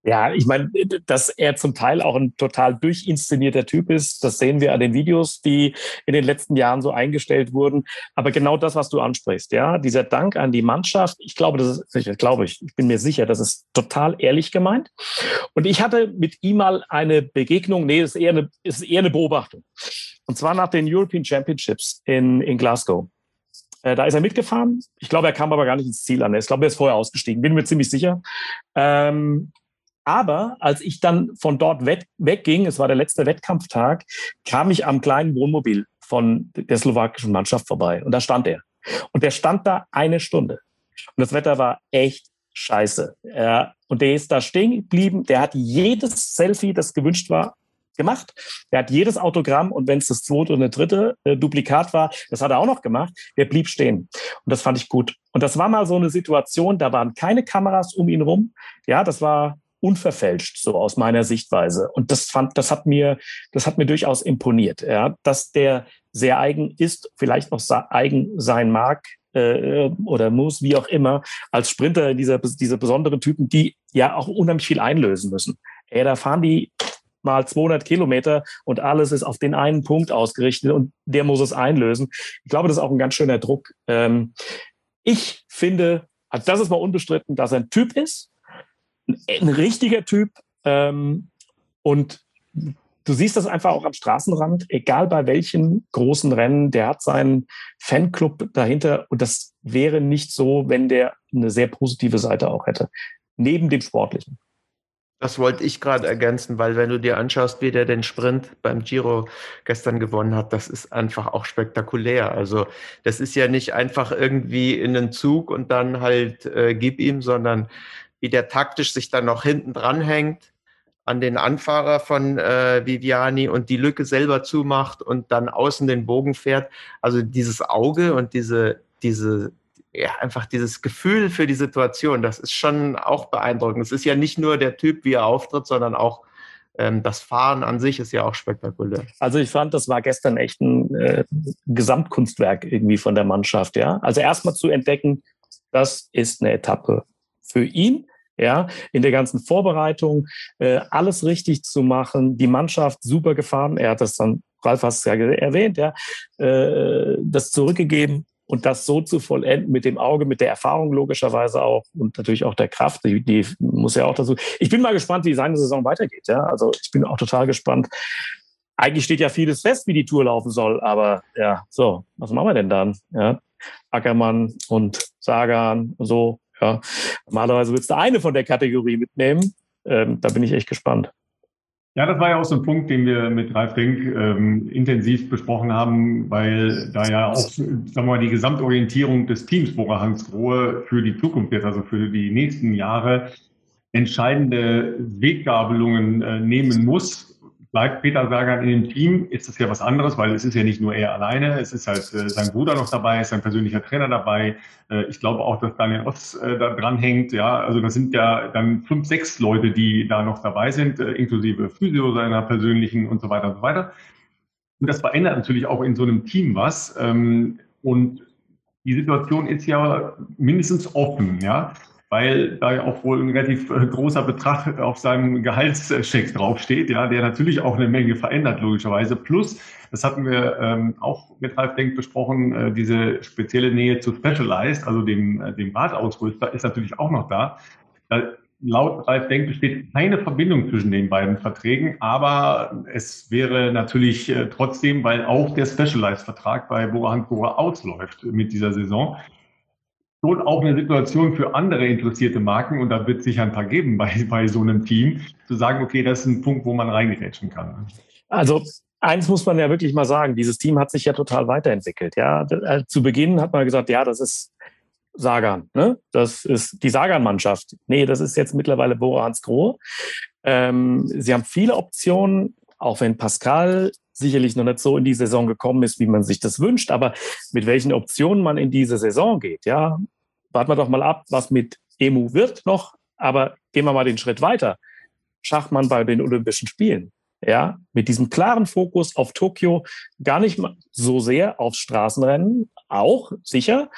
Ja, ich meine, dass er zum Teil auch ein total durchinszenierter Typ ist, das sehen wir an den Videos, die in den letzten Jahren so eingestellt wurden. Aber genau das, was du ansprichst, ja, dieser Dank an die Mannschaft, ich glaube, das ist, ich glaube ich, ich bin mir sicher, das ist total ehrlich gemeint. Und ich hatte mit ihm mal eine Begegnung, nee, ist eher eine, ist eher eine Beobachtung. Und zwar nach den European Championships in, in Glasgow. Äh, da ist er mitgefahren. Ich glaube, er kam aber gar nicht ins Ziel an. Ich glaube, er ist vorher ausgestiegen. Bin mir ziemlich sicher. Ähm, aber als ich dann von dort wegging, es war der letzte Wettkampftag, kam ich am kleinen Wohnmobil von der slowakischen Mannschaft vorbei. Und da stand er. Und der stand da eine Stunde. Und das Wetter war echt scheiße. und der ist da stehen geblieben. Der hat jedes Selfie, das gewünscht war, gemacht. Der hat jedes Autogramm und wenn es das zweite oder dritte äh, Duplikat war, das hat er auch noch gemacht. Der blieb stehen. Und das fand ich gut. Und das war mal so eine Situation, da waren keine Kameras um ihn rum. Ja, das war unverfälscht, so aus meiner Sichtweise. Und das fand, das hat mir, das hat mir durchaus imponiert, ja, dass der sehr eigen ist, vielleicht noch eigen sein mag, äh, oder muss, wie auch immer, als Sprinter dieser, diese besonderen Typen, die ja auch unheimlich viel einlösen müssen. Ja, da fahren die mal 200 Kilometer und alles ist auf den einen Punkt ausgerichtet und der muss es einlösen. Ich glaube, das ist auch ein ganz schöner Druck. Ähm, ich finde, also das ist mal unbestritten, dass er ein Typ ist, ein richtiger Typ. Ähm, und du siehst das einfach auch am Straßenrand, egal bei welchen großen Rennen, der hat seinen Fanclub dahinter. Und das wäre nicht so, wenn der eine sehr positive Seite auch hätte. Neben dem Sportlichen. Das wollte ich gerade ergänzen, weil wenn du dir anschaust, wie der den Sprint beim Giro gestern gewonnen hat, das ist einfach auch spektakulär. Also das ist ja nicht einfach irgendwie in den Zug und dann halt äh, gib ihm, sondern wie der taktisch sich dann noch hinten dranhängt an den Anfahrer von äh, Viviani und die Lücke selber zumacht und dann außen den Bogen fährt. Also dieses Auge und diese, diese, ja, einfach dieses Gefühl für die Situation, das ist schon auch beeindruckend. Es ist ja nicht nur der Typ, wie er auftritt, sondern auch ähm, das Fahren an sich ist ja auch spektakulär. Also ich fand, das war gestern echt ein äh, Gesamtkunstwerk irgendwie von der Mannschaft, ja. Also erstmal zu entdecken, das ist eine Etappe für ihn ja, in der ganzen Vorbereitung äh, alles richtig zu machen, die Mannschaft super gefahren. Er hat das dann, Ralf hast es ja erwähnt, ja, äh, das zurückgegeben und das so zu vollenden mit dem Auge, mit der Erfahrung logischerweise auch und natürlich auch der Kraft, die, die muss ja auch dazu. Ich bin mal gespannt, wie seine Saison weitergeht. Ja, also ich bin auch total gespannt. Eigentlich steht ja vieles fest, wie die Tour laufen soll, aber ja, so, was machen wir denn dann? Ja, Ackermann und Sagan, so, ja. Normalerweise würdest du eine von der Kategorie mitnehmen. Ähm, da bin ich echt gespannt. Ja, das war ja auch so ein Punkt, den wir mit Ralf Denk ähm, intensiv besprochen haben, weil da ja auch, sagen wir mal, die Gesamtorientierung des Teams Bora Hansgrohe für die Zukunft jetzt, also für die nächsten Jahre, entscheidende Weggabelungen äh, nehmen muss, bleibt Peter Sagan in dem Team, ist das ja was anderes, weil es ist ja nicht nur er alleine, es ist halt äh, sein Bruder noch dabei, ist sein persönlicher Trainer dabei. Äh, ich glaube auch, dass Daniel Oss äh, da dran hängt. Ja, also das sind ja dann fünf, sechs Leute, die da noch dabei sind, äh, inklusive Physio seiner persönlichen und so weiter und so weiter. Und das verändert natürlich auch in so einem Team was. Ähm, und die Situation ist ja mindestens offen, ja weil da ja auch wohl ein relativ äh, großer Betrag auf seinem Gehaltscheck draufsteht, ja, der natürlich auch eine Menge verändert, logischerweise. Plus, das hatten wir ähm, auch mit Ralf Denk besprochen, äh, diese spezielle Nähe zu Specialized, also dem, äh, dem Radausrüster, ist natürlich auch noch da. Da laut Ralf Denk besteht keine Verbindung zwischen den beiden Verträgen, aber es wäre natürlich äh, trotzdem, weil auch der Specialized-Vertrag bei Boahankora ausläuft mit dieser Saison, schon auch eine Situation für andere interessierte Marken, und da wird es sicher ein paar geben bei, bei so einem Team, zu sagen, okay, das ist ein Punkt, wo man reingerätschen kann. Also eins muss man ja wirklich mal sagen, dieses Team hat sich ja total weiterentwickelt. Ja, äh, zu Beginn hat man gesagt, ja, das ist Sagan, ne? Das ist die Sagan-Mannschaft. Nee, das ist jetzt mittlerweile Bora Hans Grohe. Ähm, sie haben viele Optionen, auch wenn Pascal sicherlich noch nicht so in die Saison gekommen ist, wie man sich das wünscht, aber mit welchen Optionen man in diese Saison geht, ja, warten wir doch mal ab, was mit Emu wird noch, aber gehen wir mal den Schritt weiter. Schachmann bei den Olympischen Spielen ja, mit diesem klaren Fokus auf Tokio, gar nicht so sehr aufs Straßenrennen, auch sicher,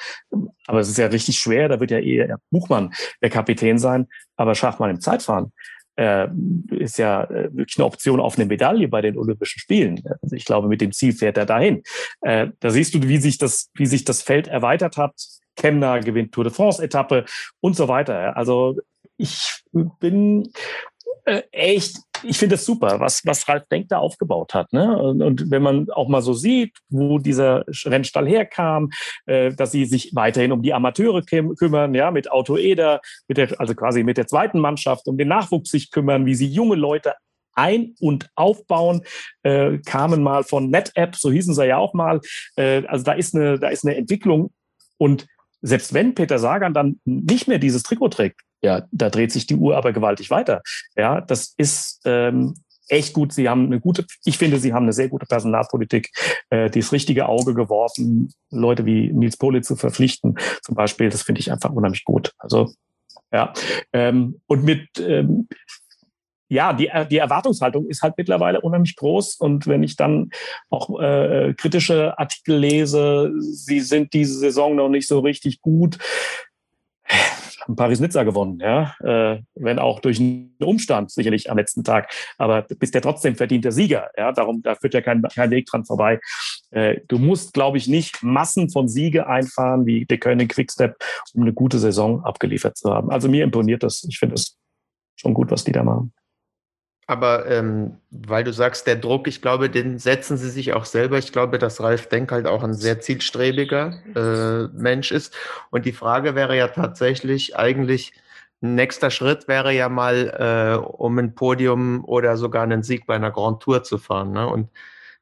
aber es ist ja richtig schwer, da wird ja eher Buchmann der Kapitän sein, aber Schachmann im Zeitfahren äh, ist ja äh, wirklich eine Option auf eine Medaille bei den Olympischen Spielen. Also ich glaube, mit dem Ziel fährt er dahin. Äh, da siehst du, wie sich das, wie sich das Feld erweitert hat. Kemner gewinnt Tour de France Etappe und so weiter. Also ich bin äh, echt, ich finde es super, was, was Ralf Denk da aufgebaut hat. Ne? Und, wenn man auch mal so sieht, wo dieser Rennstall herkam, äh, dass sie sich weiterhin um die Amateure kümmern, ja, mit Auto Eder, mit der, also quasi mit der zweiten Mannschaft, um den Nachwuchs sich kümmern, wie sie junge Leute ein- und aufbauen, äh, kamen mal von NetApp, so hießen sie ja auch mal. Äh, also da ist eine, da ist eine Entwicklung und selbst wenn Peter Sagan dann nicht mehr dieses Trikot trägt, ja, da dreht sich die Uhr aber gewaltig weiter. Ja, das ist ähm, echt gut. Sie haben eine gute, ich finde, sie haben eine sehr gute Personalpolitik, äh, das richtige Auge geworfen, Leute wie Nils Poli zu verpflichten, zum Beispiel. Das finde ich einfach unheimlich gut. Also ja, ähm, und mit ähm, ja, die, die Erwartungshaltung ist halt mittlerweile unheimlich groß. Und wenn ich dann auch äh, kritische Artikel lese, sie sind diese Saison noch nicht so richtig gut, haben Paris-Nizza gewonnen, ja, äh, wenn auch durch einen Umstand sicherlich am letzten Tag, aber bist ja trotzdem verdienter Sieger, ja, darum, da führt ja kein, kein Weg dran vorbei. Äh, du musst, glaube ich, nicht Massen von Siege einfahren, wie der König Quickstep, um eine gute Saison abgeliefert zu haben. Also mir imponiert das. Ich finde es schon gut, was die da machen. Aber ähm, weil du sagst, der Druck, ich glaube, den setzen sie sich auch selber. Ich glaube, dass Ralf Denk halt auch ein sehr zielstrebiger äh, Mensch ist. Und die Frage wäre ja tatsächlich eigentlich, nächster Schritt wäre ja mal, äh, um ein Podium oder sogar einen Sieg bei einer Grand Tour zu fahren. Ne? Und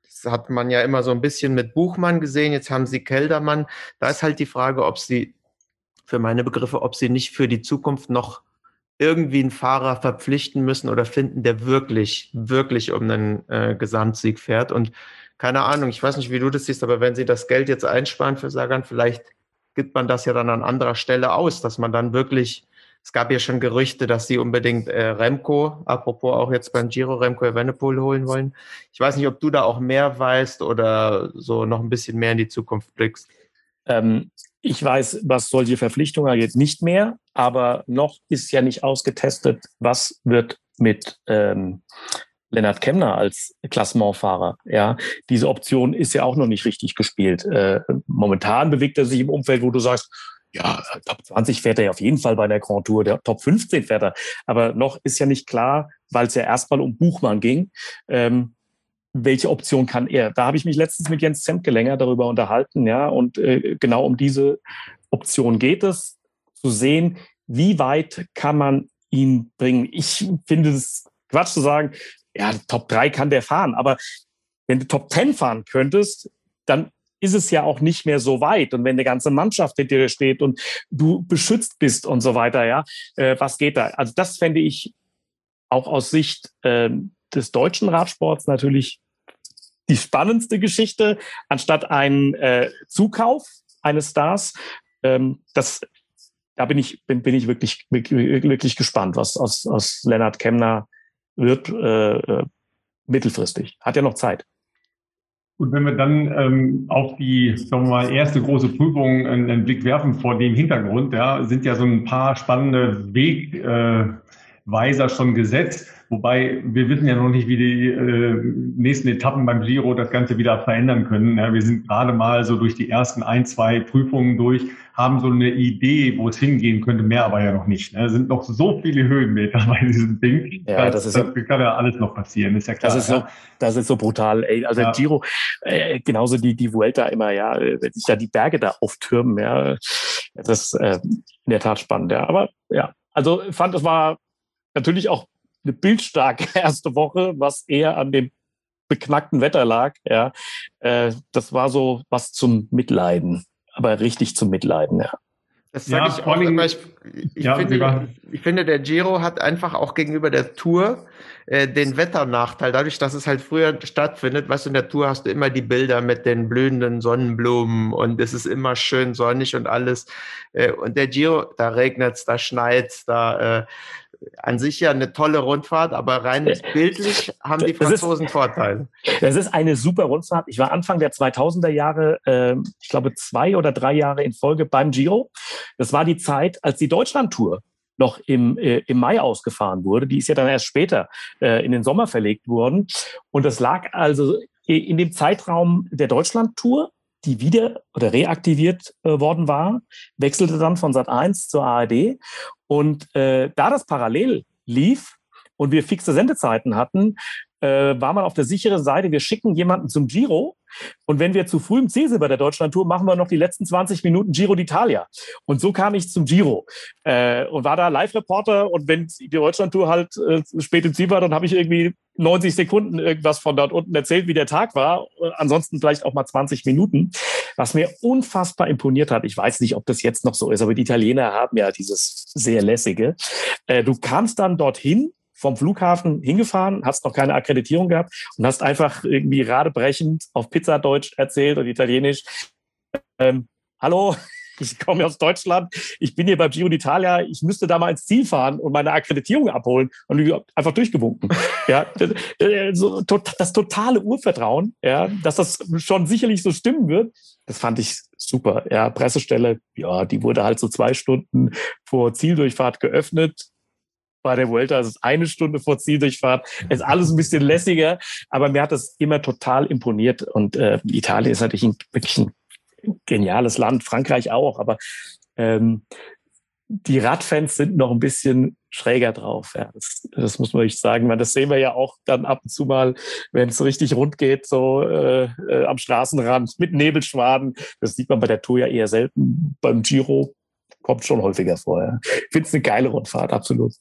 das hat man ja immer so ein bisschen mit Buchmann gesehen. Jetzt haben sie Keldermann. Da ist halt die Frage, ob sie, für meine Begriffe, ob sie nicht für die Zukunft noch irgendwie einen Fahrer verpflichten müssen oder finden, der wirklich, wirklich um einen äh, Gesamtsieg fährt. Und keine Ahnung, ich weiß nicht, wie du das siehst, aber wenn sie das Geld jetzt einsparen für Sagan, vielleicht gibt man das ja dann an anderer Stelle aus, dass man dann wirklich, es gab ja schon Gerüchte, dass sie unbedingt äh, Remco, apropos auch jetzt beim Giro Remco Evenepoel holen wollen. Ich weiß nicht, ob du da auch mehr weißt oder so noch ein bisschen mehr in die Zukunft blickst. Ähm, ich weiß, was solche Verpflichtungen angeht, nicht mehr, aber noch ist ja nicht ausgetestet, was wird mit ähm, Lennart Kemner als Klassementfahrer. Ja, diese Option ist ja auch noch nicht richtig gespielt. Äh, momentan bewegt er sich im Umfeld, wo du sagst, ja, Top 20 fährt er ja auf jeden Fall bei der Grand Tour, der Top 15 fährt er. Aber noch ist ja nicht klar, weil es ja erstmal um Buchmann ging, ähm, welche Option kann er? Da habe ich mich letztens mit Jens Zemke länger darüber unterhalten, ja, und äh, genau um diese Option geht es, zu sehen, wie weit kann man ihn bringen. Ich finde es Quatsch zu sagen, ja, Top 3 kann der fahren, aber wenn du Top 10 fahren könntest, dann ist es ja auch nicht mehr so weit. Und wenn eine ganze Mannschaft hinter dir steht und du beschützt bist und so weiter, ja, äh, was geht da? Also das fände ich auch aus Sicht äh, des deutschen Radsports natürlich die spannendste Geschichte, anstatt ein äh, Zukauf eines Stars. Ähm, das, da bin ich, bin, bin ich wirklich, wirklich gespannt, was aus, aus Lennart Kemner wird äh, äh, mittelfristig. Hat ja noch Zeit. Und wenn wir dann ähm, auf die, sagen wir mal, erste große Prüfung einen, einen Blick werfen vor dem Hintergrund, ja, sind ja so ein paar spannende Weg, äh, weiser schon gesetzt. Wobei wir wissen ja noch nicht, wie die äh, nächsten Etappen beim Giro das Ganze wieder verändern können. Ja, wir sind gerade mal so durch die ersten ein, zwei Prüfungen durch, haben so eine Idee, wo es hingehen könnte, mehr aber ja noch nicht. Ne? Es sind noch so viele Höhenmeter bei diesem Ding. Ja, das, das, ist das kann ja alles noch passieren, ist ja klar. Das ist so, das ist so brutal. Ey. Also ja. Giro, äh, genauso die, die Vuelta immer, ja, wenn sich da die Berge da auftürmen, ja, das ist äh, in der Tat spannend, ja. Aber ja, also fand, es war natürlich auch eine bildstarke erste Woche, was eher an dem beknackten Wetter lag. Ja, äh, das war so was zum Mitleiden, aber richtig zum Mitleiden. Ja. Das sage ja, ich auch immer. Ich, ich, ja, finde, ich, finde, der Giro hat einfach auch gegenüber der Tour äh, den Wetternachteil. Dadurch, dass es halt früher stattfindet, weißt du, in der Tour hast du immer die Bilder mit den blühenden Sonnenblumen und es ist immer schön sonnig und alles. Äh, und der Giro, da regnet's, da schneit's, da äh, an sich ja eine tolle Rundfahrt, aber rein bildlich haben die Franzosen ist, Vorteile. Das ist eine super Rundfahrt. Ich war Anfang der 2000er Jahre, äh, ich glaube zwei oder drei Jahre in Folge beim Giro. Das war die Zeit, als die Deutschlandtour noch im, äh, im Mai ausgefahren wurde. Die ist ja dann erst später äh, in den Sommer verlegt worden. Und das lag also in dem Zeitraum der Deutschlandtour die wieder oder reaktiviert äh, worden war, wechselte dann von Sat 1 zur ARD. Und äh, da das parallel lief und wir fixe Sendezeiten hatten, äh, war man auf der sicheren Seite. Wir schicken jemanden zum Giro und wenn wir zu früh im Ziel sind bei der Deutschlandtour, machen wir noch die letzten 20 Minuten Giro d'Italia. Und so kam ich zum Giro äh, und war da Live-Reporter. Und wenn die Deutschlandtour halt äh, spät im Ziel war, dann habe ich irgendwie 90 Sekunden irgendwas von dort unten erzählt, wie der Tag war. Ansonsten vielleicht auch mal 20 Minuten. Was mir unfassbar imponiert hat, ich weiß nicht, ob das jetzt noch so ist, aber die Italiener haben ja dieses sehr lässige. Äh, du kamst dann dorthin vom Flughafen hingefahren, hast noch keine Akkreditierung gehabt und hast einfach irgendwie radebrechend auf Pizzadeutsch erzählt und Italienisch. Ähm, Hallo, ich komme aus Deutschland, ich bin hier beim Giro d'Italia, ich müsste da mal ins Ziel fahren und meine Akkreditierung abholen und einfach durchgewunken. ja, so, das totale Urvertrauen, ja, dass das schon sicherlich so stimmen wird, das fand ich super. Ja, Pressestelle, ja, die wurde halt so zwei Stunden vor Zieldurchfahrt geöffnet bei der Vuelta ist es eine Stunde vor Zieldurchfahrt. Ist alles ein bisschen lässiger, aber mir hat das immer total imponiert. Und äh, Italien ist natürlich ein, wirklich ein geniales Land, Frankreich auch, aber ähm, die Radfans sind noch ein bisschen schräger drauf. Ja, das, das muss man echt sagen. Weil das sehen wir ja auch dann ab und zu mal, wenn es richtig rund geht, so äh, äh, am Straßenrand mit Nebelschwaden. Das sieht man bei der Tour ja eher selten. Beim Giro kommt schon häufiger vor. Ja. Ich finde es eine geile Rundfahrt, absolut.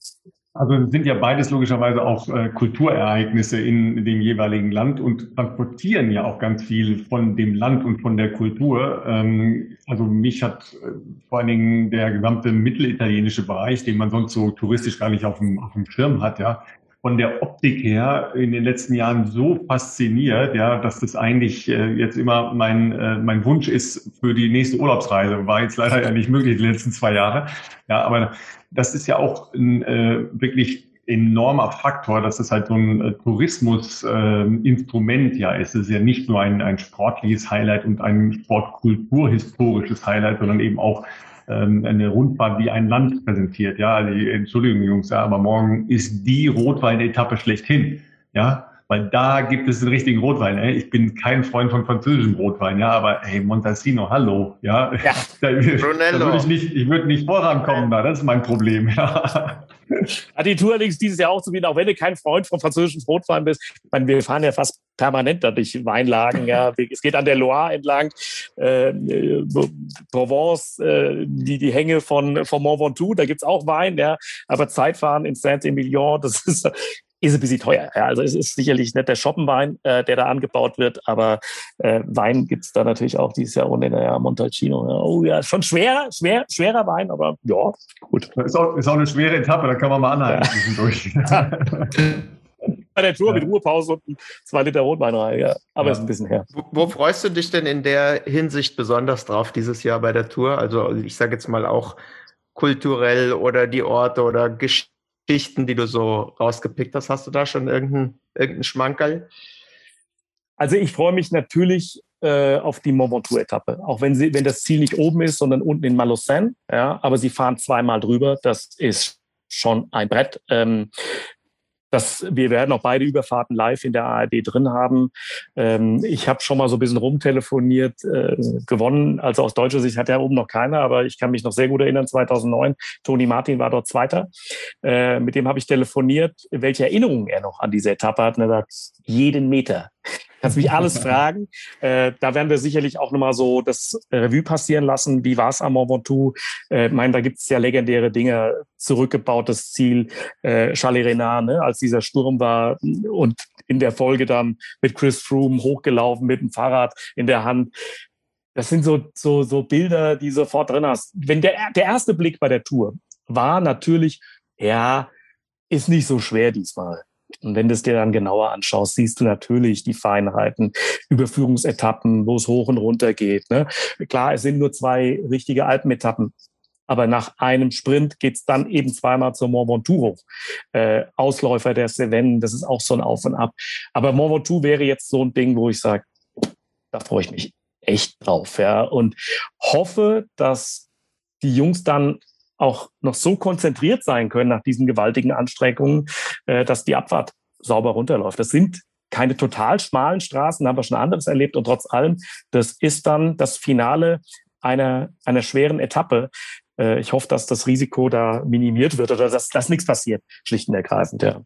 Also sind ja beides logischerweise auch äh, Kulturereignisse in dem jeweiligen Land und transportieren ja auch ganz viel von dem Land und von der Kultur. Ähm, also mich hat äh, vor allen Dingen der gesamte mittelitalienische Bereich, den man sonst so touristisch gar nicht auf dem, auf dem Schirm hat, ja, von der Optik her in den letzten Jahren so fasziniert, ja, dass das eigentlich äh, jetzt immer mein, äh, mein Wunsch ist für die nächste Urlaubsreise. War jetzt leider ja nicht möglich die letzten zwei Jahre. Ja, aber das ist ja auch ein äh, wirklich enormer Faktor, dass es halt so ein Tourismusinstrument äh, ja ist. Es ist ja nicht nur ein, ein sportliches Highlight und ein sportkulturhistorisches Highlight, sondern eben auch ähm, eine Rundfahrt wie ein Land präsentiert. Ja, also, Entschuldigung, Jungs, ja, aber morgen ist die Rotwein-Etappe schlechthin. Ja, weil da gibt es den richtigen Rotwein. Ey. Ich bin kein Freund von französischem Rotwein, ja, aber hey, Montalcino, hallo, ja. ja. da, da würde ich nicht, ich würde nicht vorankommen da, das ist mein Problem, ja. Hat die Tour allerdings dieses Jahr auch zu bieten, auch wenn du kein Freund von französischem Rotwein bist. Ich meine, wir fahren ja fast permanent durch Weinlagen. Ja. Es geht an der Loire entlang, äh, äh, Provence, äh, die, die Hänge von, von Mont Ventoux, da gibt's auch Wein, ja. Aber Zeitfahren in Saint-Emilion, das ist ist ein bisschen teuer. Ja, also es ist sicherlich nicht der Schoppenwein, äh, der da angebaut wird, aber äh, Wein gibt's da natürlich auch dieses Jahr ohne ja, Montalcino. Ja. Oh ja, schon schwer, schwer, schwerer Wein, aber ja, gut. Ist auch, ist auch eine schwere Etappe, da kann man mal anhalten zwischendurch. Bei der Tour mit Ruhepause und zwei Liter Rotwein rein, ja. Aber ja. ist ein bisschen her. Wo, wo, freust du dich denn in der Hinsicht besonders drauf dieses Jahr bei der Tour? Also ich sage jetzt mal auch kulturell oder die Orte oder Geschichte Geschichten, die du so rausgepickt hast? Hast du da schon irgendeinen irgendein Schmankerl? Also ich freue mich natürlich äh, auf die Mont Ventoux-Etappe, auch wenn, sie, wenn das Ziel nicht oben ist, sondern unten in Malocène. Ja, aber sie fahren zweimal drüber. Das ist schon ein Brett. Ähm, das, wir werden auch beide Überfahrten live in der ARD drin haben. Ähm, ich habe schon mal so ein bisschen rumtelefoniert, äh, gewonnen. Also aus deutscher Sicht hat ja oben noch keiner, aber ich kann mich noch sehr gut erinnern, 2009, Toni Martin war dort Zweiter. Äh, mit dem habe ich telefoniert, welche Erinnerungen er noch an diese Etappe hat. Und er sagt, jeden Meter. Kannst mich alles fragen. Äh, da werden wir sicherlich auch nochmal so das Revue passieren lassen. Wie war es am Mont Ventoux? Äh, ich meine, da gibt es ja legendäre Dinge. Zurückgebautes Ziel, äh, Charles Renard, ne, als dieser Sturm war und in der Folge dann mit Chris Froome hochgelaufen mit dem Fahrrad in der Hand. Das sind so, so, so Bilder, die sofort drin hast. Wenn der, der erste Blick bei der Tour war natürlich, ja, ist nicht so schwer diesmal. Und wenn du es dir dann genauer anschaust, siehst du natürlich die Feinheiten, Überführungsetappen, wo es hoch und runter geht. Ne? Klar, es sind nur zwei richtige Alpenetappen. Aber nach einem Sprint geht's dann eben zweimal zum Mont Ventoux hoch. Äh, Ausläufer der Cevennen, das ist auch so ein Auf und Ab. Aber Mont Ventoux wäre jetzt so ein Ding, wo ich sage, da freue ich mich echt drauf. Ja? Und hoffe, dass die Jungs dann auch noch so konzentriert sein können nach diesen gewaltigen Anstrengungen, äh, dass die Abfahrt sauber runterläuft. Das sind keine total schmalen Straßen, haben wir schon anderes erlebt und trotz allem, das ist dann das Finale einer, einer schweren Etappe. Äh, ich hoffe, dass das Risiko da minimiert wird oder dass, dass nichts passiert, schlicht und ergreifend, ja.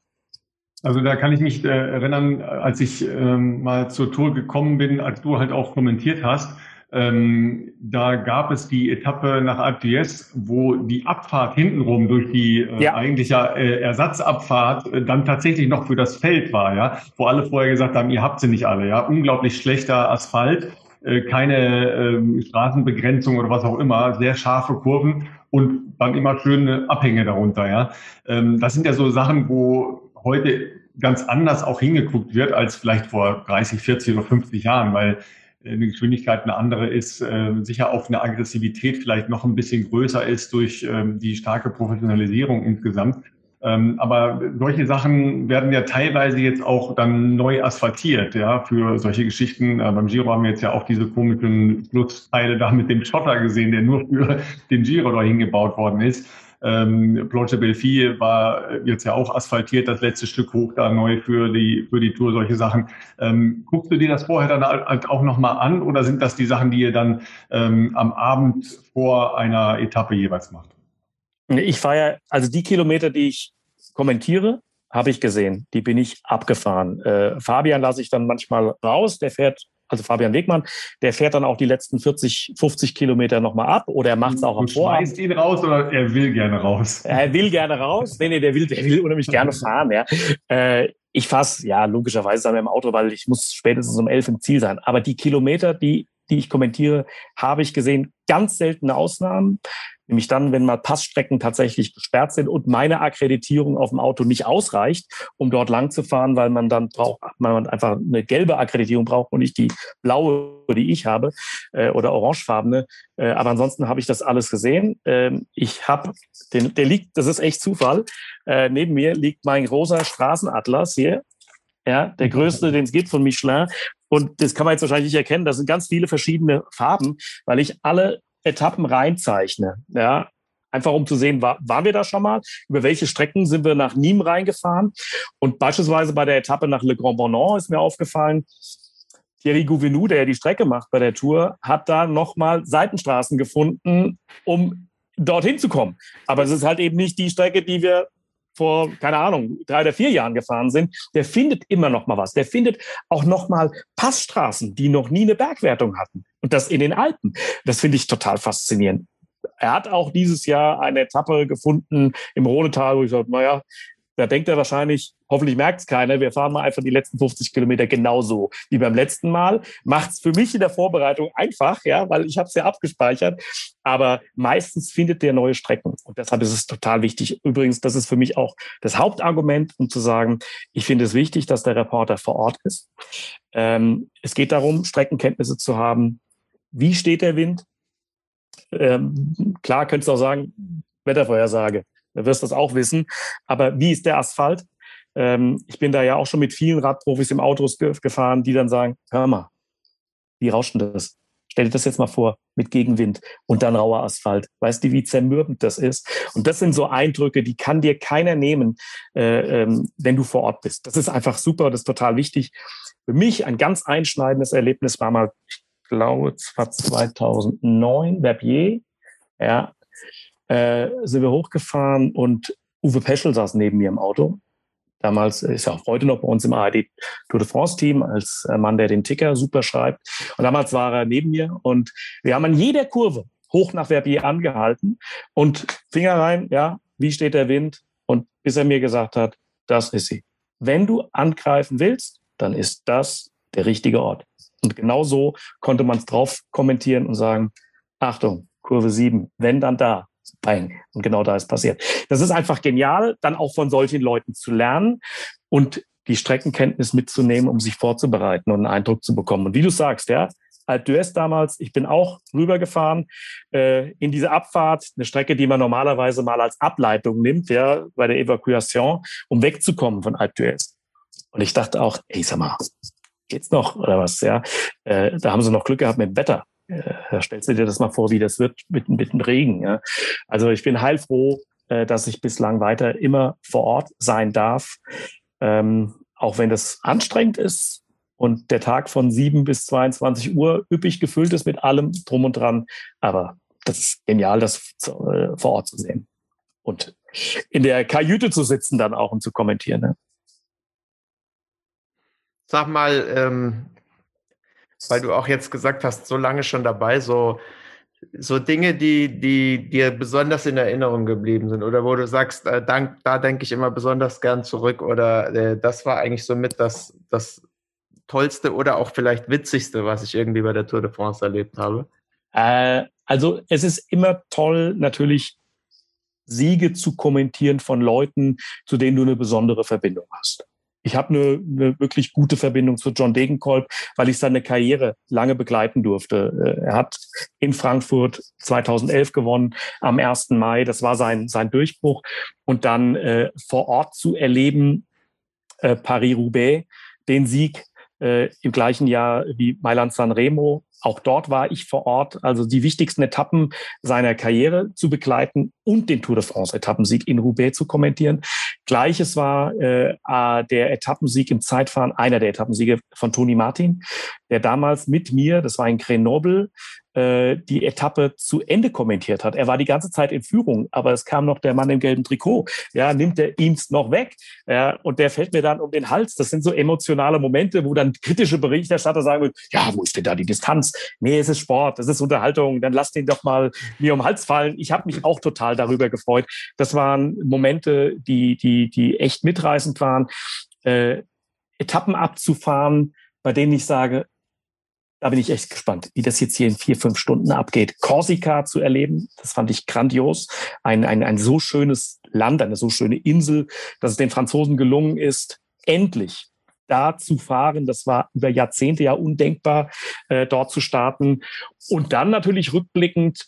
Also da kann ich mich äh, erinnern, als ich ähm, mal zur Tour gekommen bin, als du halt auch kommentiert hast, ähm, da gab es die Etappe nach Alpe d'Huez, wo die Abfahrt hintenrum durch die äh, ja. eigentliche äh, Ersatzabfahrt äh, dann tatsächlich noch für das Feld war, ja, wo alle vorher gesagt haben, ihr habt sie nicht alle, ja, unglaublich schlechter Asphalt, äh, keine ähm, Straßenbegrenzung oder was auch immer, sehr scharfe Kurven und dann immer schöne Abhänge darunter, ja. Ähm, das sind ja so Sachen, wo heute ganz anders auch hingeguckt wird als vielleicht vor 30, 40 oder 50 Jahren, weil eine Geschwindigkeit eine andere ist, äh, sicher auch eine Aggressivität vielleicht noch ein bisschen größer ist durch ähm, die starke Professionalisierung insgesamt. Ähm, aber solche Sachen werden ja teilweise jetzt auch dann neu asphaltiert, ja, für solche Geschichten. Äh, beim Giro haben wir jetzt ja auch diese komischen Flussteile da mit dem Schotter gesehen, der nur für den Giro da hingebaut worden ist. Ähm, Planche Belfi war jetzt ja auch asphaltiert, das letzte Stück hoch da neu für die, für die Tour, solche Sachen. Ähm, guckst du dir das vorher dann halt auch nochmal an oder sind das die Sachen, die ihr dann ähm, am Abend vor einer Etappe jeweils macht? Ich fahre, also die Kilometer, die ich kommentiere, habe ich gesehen. Die bin ich abgefahren. Äh, Fabian lasse ich dann manchmal raus. Der fährt also Fabian Wegmann, der fährt dann auch die letzten 40, 50 Kilometer nochmal ab oder er macht es auch am Vorabend. Schmeißt ihn raus oder er will gerne raus? Er will gerne raus. Nee, nee, der will, der will unheimlich gerne fahren, ja. Äh, ich fasse, ja, logischerweise dann im Auto, weil ich muss spätestens um elf im Ziel sein. Aber die Kilometer, die, die ich kommentiere, habe ich gesehen. Ganz seltene Ausnahmen. Nämlich dann, wenn mal Passstrecken tatsächlich gesperrt sind und meine Akkreditierung auf dem Auto nicht ausreicht, um dort lang zu fahren, weil man dann braucht, man einfach eine gelbe Akkreditierung braucht und nicht die blaue, die ich habe, äh, oder orangefarbene. Äh, aber ansonsten habe ich das alles gesehen. Ähm, ich habe den, der liegt, das ist echt Zufall. Äh, neben mir liegt mein rosa Straßenatlas hier. Ja, der größte, den es gibt von Michelin. Und das kann man jetzt wahrscheinlich nicht erkennen. Das sind ganz viele verschiedene Farben, weil ich alle Etappen reinzeichne. Ja, einfach um zu sehen, war, waren wir da schon mal? Über welche Strecken sind wir nach Nîmes reingefahren? Und beispielsweise bei der Etappe nach Le Grand Bonan ist mir aufgefallen, Thierry Gouvenou, der ja die Strecke macht bei der Tour, hat da nochmal Seitenstraßen gefunden, um dorthin zu kommen. Aber es ist halt eben nicht die Strecke, die wir vor, keine Ahnung, drei oder vier Jahren gefahren sind, der findet immer noch mal was. Der findet auch noch mal Passstraßen, die noch nie eine Bergwertung hatten. Und das in den Alpen. Das finde ich total faszinierend. Er hat auch dieses Jahr eine Etappe gefunden im Rhonetal, wo ich sage, naja, da denkt er wahrscheinlich, hoffentlich merkt es keiner, wir fahren mal einfach die letzten 50 Kilometer genauso wie beim letzten Mal. Macht es für mich in der Vorbereitung einfach, ja, weil ich habe es ja abgespeichert. Aber meistens findet der neue Strecken. Und deshalb ist es total wichtig. Übrigens, das ist für mich auch das Hauptargument, um zu sagen, ich finde es wichtig, dass der Reporter vor Ort ist. Ähm, es geht darum, Streckenkenntnisse zu haben. Wie steht der Wind? Ähm, klar könntest du auch sagen, Wettervorhersage wirst das auch wissen. Aber wie ist der Asphalt? Ähm, ich bin da ja auch schon mit vielen Radprofis im Autos ge gefahren, die dann sagen, hör mal, wie rauscht denn das? Stell dir das jetzt mal vor, mit Gegenwind und dann rauer Asphalt. Weißt du, wie zermürbend das ist? Und das sind so Eindrücke, die kann dir keiner nehmen, äh, ähm, wenn du vor Ort bist. Das ist einfach super, das ist total wichtig. Für mich ein ganz einschneidendes Erlebnis war mal, ich glaube, es war 2009, Verbier, ja, äh, sind wir hochgefahren und Uwe Peschel saß neben mir im Auto. Damals ist er auch heute noch bei uns im ARD Tour de France Team als äh, Mann, der den Ticker super schreibt. Und damals war er neben mir und wir haben an jeder Kurve hoch nach Verbier angehalten und Finger rein, ja, wie steht der Wind? Und bis er mir gesagt hat, das ist sie. Wenn du angreifen willst, dann ist das der richtige Ort. Und genau so konnte man es drauf kommentieren und sagen, Achtung, Kurve 7, wenn dann da. Bang. Und genau da ist passiert. Das ist einfach genial, dann auch von solchen Leuten zu lernen und die Streckenkenntnis mitzunehmen, um sich vorzubereiten und einen Eindruck zu bekommen. Und wie du sagst, ja, Alp d'Huez damals, ich bin auch rübergefahren äh, in diese Abfahrt, eine Strecke, die man normalerweise mal als Ableitung nimmt, ja, bei der Evakuation, um wegzukommen von Alp d'Huez. Und ich dachte auch, ey, sag mal, geht's noch oder was? Ja, äh, da haben sie noch Glück gehabt mit dem Wetter. Äh, stellst du dir das mal vor, wie das wird mit, mit dem Regen? Ja? Also ich bin heilfroh, äh, dass ich bislang weiter immer vor Ort sein darf, ähm, auch wenn das anstrengend ist und der Tag von 7 bis 22 Uhr üppig gefüllt ist mit allem drum und dran. Aber das ist genial, das äh, vor Ort zu sehen und in der Kajüte zu sitzen dann auch und zu kommentieren. Ne? Sag mal, ähm, weil du auch jetzt gesagt hast, so lange schon dabei, so, so Dinge, die, die dir besonders in Erinnerung geblieben sind oder wo du sagst, äh, dank, da denke ich immer besonders gern zurück oder äh, das war eigentlich somit das, das Tollste oder auch vielleicht Witzigste, was ich irgendwie bei der Tour de France erlebt habe? Äh, also es ist immer toll, natürlich Siege zu kommentieren von Leuten, zu denen du eine besondere Verbindung hast. Ich habe eine, eine wirklich gute Verbindung zu John Degenkolb, weil ich seine Karriere lange begleiten durfte. Äh, er hat in Frankfurt 2011 gewonnen, am 1. Mai. Das war sein, sein Durchbruch. Und dann äh, vor Ort zu erleben, äh, Paris-Roubaix, den Sieg äh, im gleichen Jahr wie Mailand-San Remo. Auch dort war ich vor Ort, also die wichtigsten Etappen seiner Karriere zu begleiten und den Tour de France-Etappensieg in Roubaix zu kommentieren. Gleiches war äh, der Etappensieg im Zeitfahren, einer der Etappensiege von Toni Martin, der damals mit mir, das war in Grenoble, äh, die Etappe zu Ende kommentiert hat. Er war die ganze Zeit in Führung, aber es kam noch der Mann im gelben Trikot. Ja, nimmt er ihm's noch weg. Ja, und der fällt mir dann um den Hals. Das sind so emotionale Momente, wo dann kritische Berichterstatter sagen würden, ja, wo ist denn da die Distanz? Nee, es ist Sport, es ist Unterhaltung, dann lasst ihn doch mal mir um den Hals fallen. Ich habe mich auch total darüber gefreut. Das waren Momente, die, die, die echt mitreißend waren. Äh, Etappen abzufahren, bei denen ich sage, da bin ich echt gespannt, wie das jetzt hier in vier, fünf Stunden abgeht. Korsika zu erleben, das fand ich grandios. Ein, ein, ein so schönes Land, eine so schöne Insel, dass es den Franzosen gelungen ist, endlich da zu fahren. Das war über Jahrzehnte ja undenkbar, äh, dort zu starten. Und dann natürlich rückblickend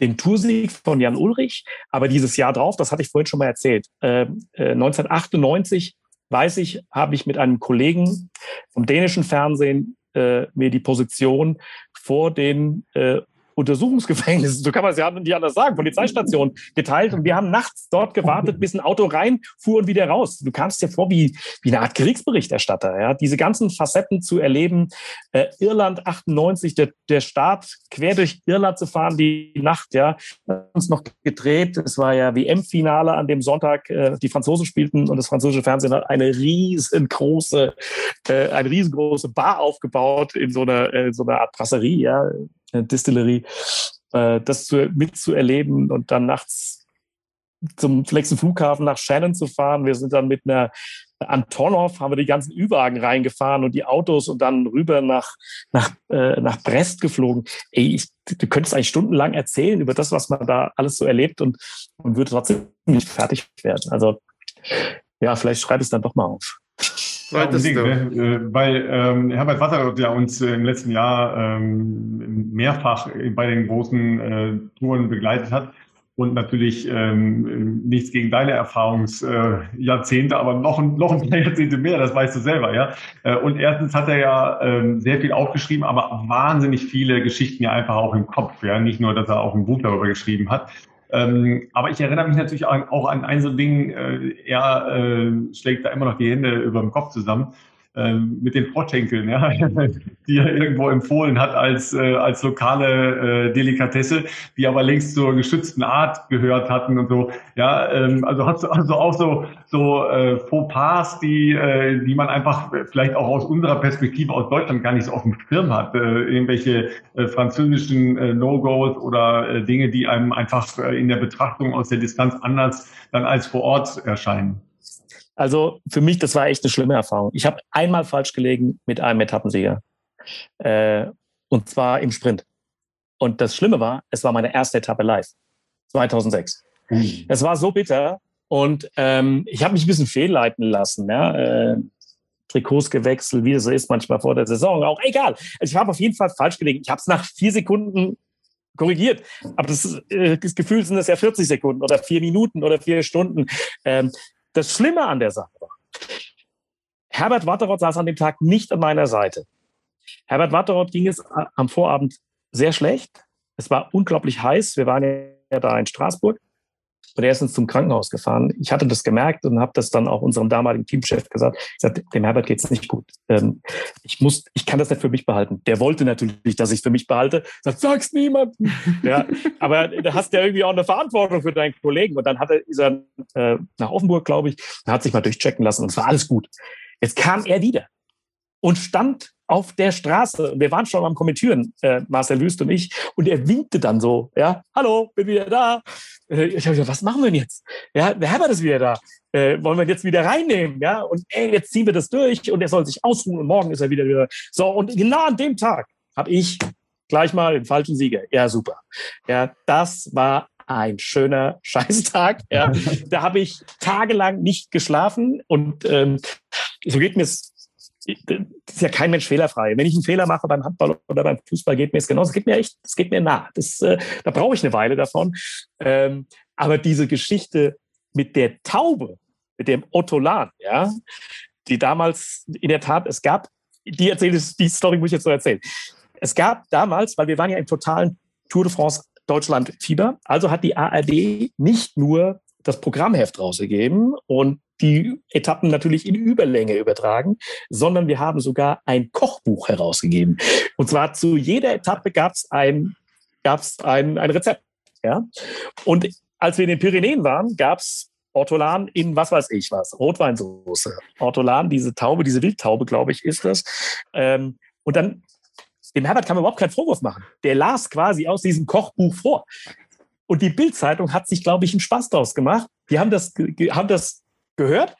den Toursieg von Jan Ulrich. Aber dieses Jahr drauf, das hatte ich vorhin schon mal erzählt, äh, äh, 1998 weiß ich, habe ich mit einem Kollegen vom dänischen Fernsehen äh, mir die Position vor den äh, Untersuchungsgefängnis, so kann man es ja nicht anders sagen, Polizeistation geteilt und wir haben nachts dort gewartet, bis ein Auto reinfuhr und wieder raus. Du kamst dir vor wie, wie eine Art Kriegsberichterstatter, ja, diese ganzen Facetten zu erleben. Äh, Irland 98, der, der Start quer durch Irland zu fahren, die Nacht, ja, uns noch gedreht. Es war ja WM-Finale an dem Sonntag, äh, die Franzosen spielten und das französische Fernsehen hat eine riesengroße, äh, eine riesengroße Bar aufgebaut in so einer, äh, so einer Art Brasserie, ja, Distillerie, äh, das zu, mitzuerleben und dann nachts zum nächsten Flughafen nach Shannon zu fahren. Wir sind dann mit einer Antonov, haben wir die ganzen Ü-Wagen reingefahren und die Autos und dann rüber nach, nach, äh, nach Brest geflogen. Ey, ich, du könntest eigentlich stundenlang erzählen über das, was man da alles so erlebt und, und würde trotzdem nicht fertig werden. Also ja, vielleicht schreibe ich es dann doch mal auf. Solltest ja, du. Ne? Weil ähm, Herbert Wasser ja uns äh, im letzten Jahr ähm, mehrfach bei den großen äh, Touren begleitet hat. und natürlich ähm, nichts gegen deine Erfahrungsjahrzehnte, äh, aber noch, noch ein paar Jahrzehnte mehr, das weißt du selber, ja. Äh, und erstens hat er ja ähm, sehr viel aufgeschrieben, aber wahnsinnig viele Geschichten ja einfach auch im Kopf, ja. Nicht nur, dass er auch ein Buch darüber geschrieben hat. Ähm, aber ich erinnere mich natürlich auch an ein so Ding, äh, er äh, schlägt da immer noch die Hände über dem Kopf zusammen ähm, mit den Vorschenkeln, ja, die er irgendwo empfohlen hat als, äh, als lokale äh, Delikatesse, die aber längst zur geschützten Art gehört hatten und so. Ja, ähm, also hat also auch so, so äh, Fauxpas, die, äh, die man einfach vielleicht auch aus unserer Perspektive aus Deutschland gar nicht so auf dem Schirm hat. Äh, irgendwelche äh, französischen äh, No-Gos oder äh, Dinge, die einem einfach äh, in der Betrachtung aus der Distanz anders dann als vor Ort erscheinen. Also für mich, das war echt eine schlimme Erfahrung. Ich habe einmal falsch gelegen mit einem Etappensieger. Äh, und zwar im Sprint. Und das Schlimme war, es war meine erste Etappe live. 2006. Mhm. Es war so bitter. Und ähm, ich habe mich ein bisschen fehlleiten lassen. Ja? Äh, Trikots gewechselt, wie es so ist manchmal vor der Saison. Auch egal. Also ich habe auf jeden Fall falsch gelegen. Ich habe es nach vier Sekunden korrigiert. Aber das, äh, das Gefühl sind es ja 40 Sekunden oder vier Minuten oder vier Stunden. Ähm, das Schlimme an der Sache war, Herbert Watteroth saß an dem Tag nicht an meiner Seite. Herbert Watteroth ging es am Vorabend sehr schlecht. Es war unglaublich heiß. Wir waren ja da in Straßburg. Und er ist uns zum Krankenhaus gefahren. Ich hatte das gemerkt und habe das dann auch unserem damaligen Teamchef gesagt. Ich sagte, dem Herbert geht's nicht gut. Ähm, ich muss, ich kann das nicht für mich behalten. Der wollte natürlich, dass ich es für mich behalte. Sagt, sag's niemandem. ja, aber da hast du ja irgendwie auch eine Verantwortung für deinen Kollegen. Und dann hat er, ist er äh, nach Offenburg, glaube ich, hat sich mal durchchecken lassen und es war alles gut. Jetzt kam er wieder und stand auf der Straße. Wir waren schon am Kommentieren, äh, Marcel Wüst und ich, und er winkte dann so, ja, hallo, bin wieder da. Äh, ich habe gesagt, was machen wir denn jetzt? Ja, der Herbert ist wieder da. Äh, wollen wir ihn jetzt wieder reinnehmen? Ja, und ey, jetzt ziehen wir das durch und er soll sich ausruhen und morgen ist er wieder wieder. So, und genau an dem Tag habe ich gleich mal den falschen Sieger. Ja, super. Ja, das war ein schöner Scheißtag. Ja. da habe ich tagelang nicht geschlafen und ähm, so geht mir es ist ja kein Mensch fehlerfrei. Wenn ich einen Fehler mache beim Handball oder beim Fußball, geht mir es genauso. Es geht mir echt, es geht mir nah. Das, äh, da brauche ich eine Weile davon. Ähm, aber diese Geschichte mit der Taube, mit dem Ottolan, ja, die damals in der Tat, es gab, die erzählt, die Story muss ich jetzt so erzählen. Es gab damals, weil wir waren ja im totalen Tour de France Deutschland Fieber, also hat die ARD nicht nur das Programmheft rausgegeben und die Etappen natürlich in Überlänge übertragen, sondern wir haben sogar ein Kochbuch herausgegeben. Und zwar zu jeder Etappe gab es ein, gab's ein, ein Rezept. Ja? Und als wir in den Pyrenäen waren, gab es Ortolan in was weiß ich was, Rotweinsoße. Ortolan, diese Taube, diese Wildtaube, glaube ich, ist das. Ähm, und dann, dem Herbert kann man überhaupt keinen Vorwurf machen. Der las quasi aus diesem Kochbuch vor. Und die Bildzeitung hat sich, glaube ich, einen Spaß draus gemacht. Die haben das, haben das gehört,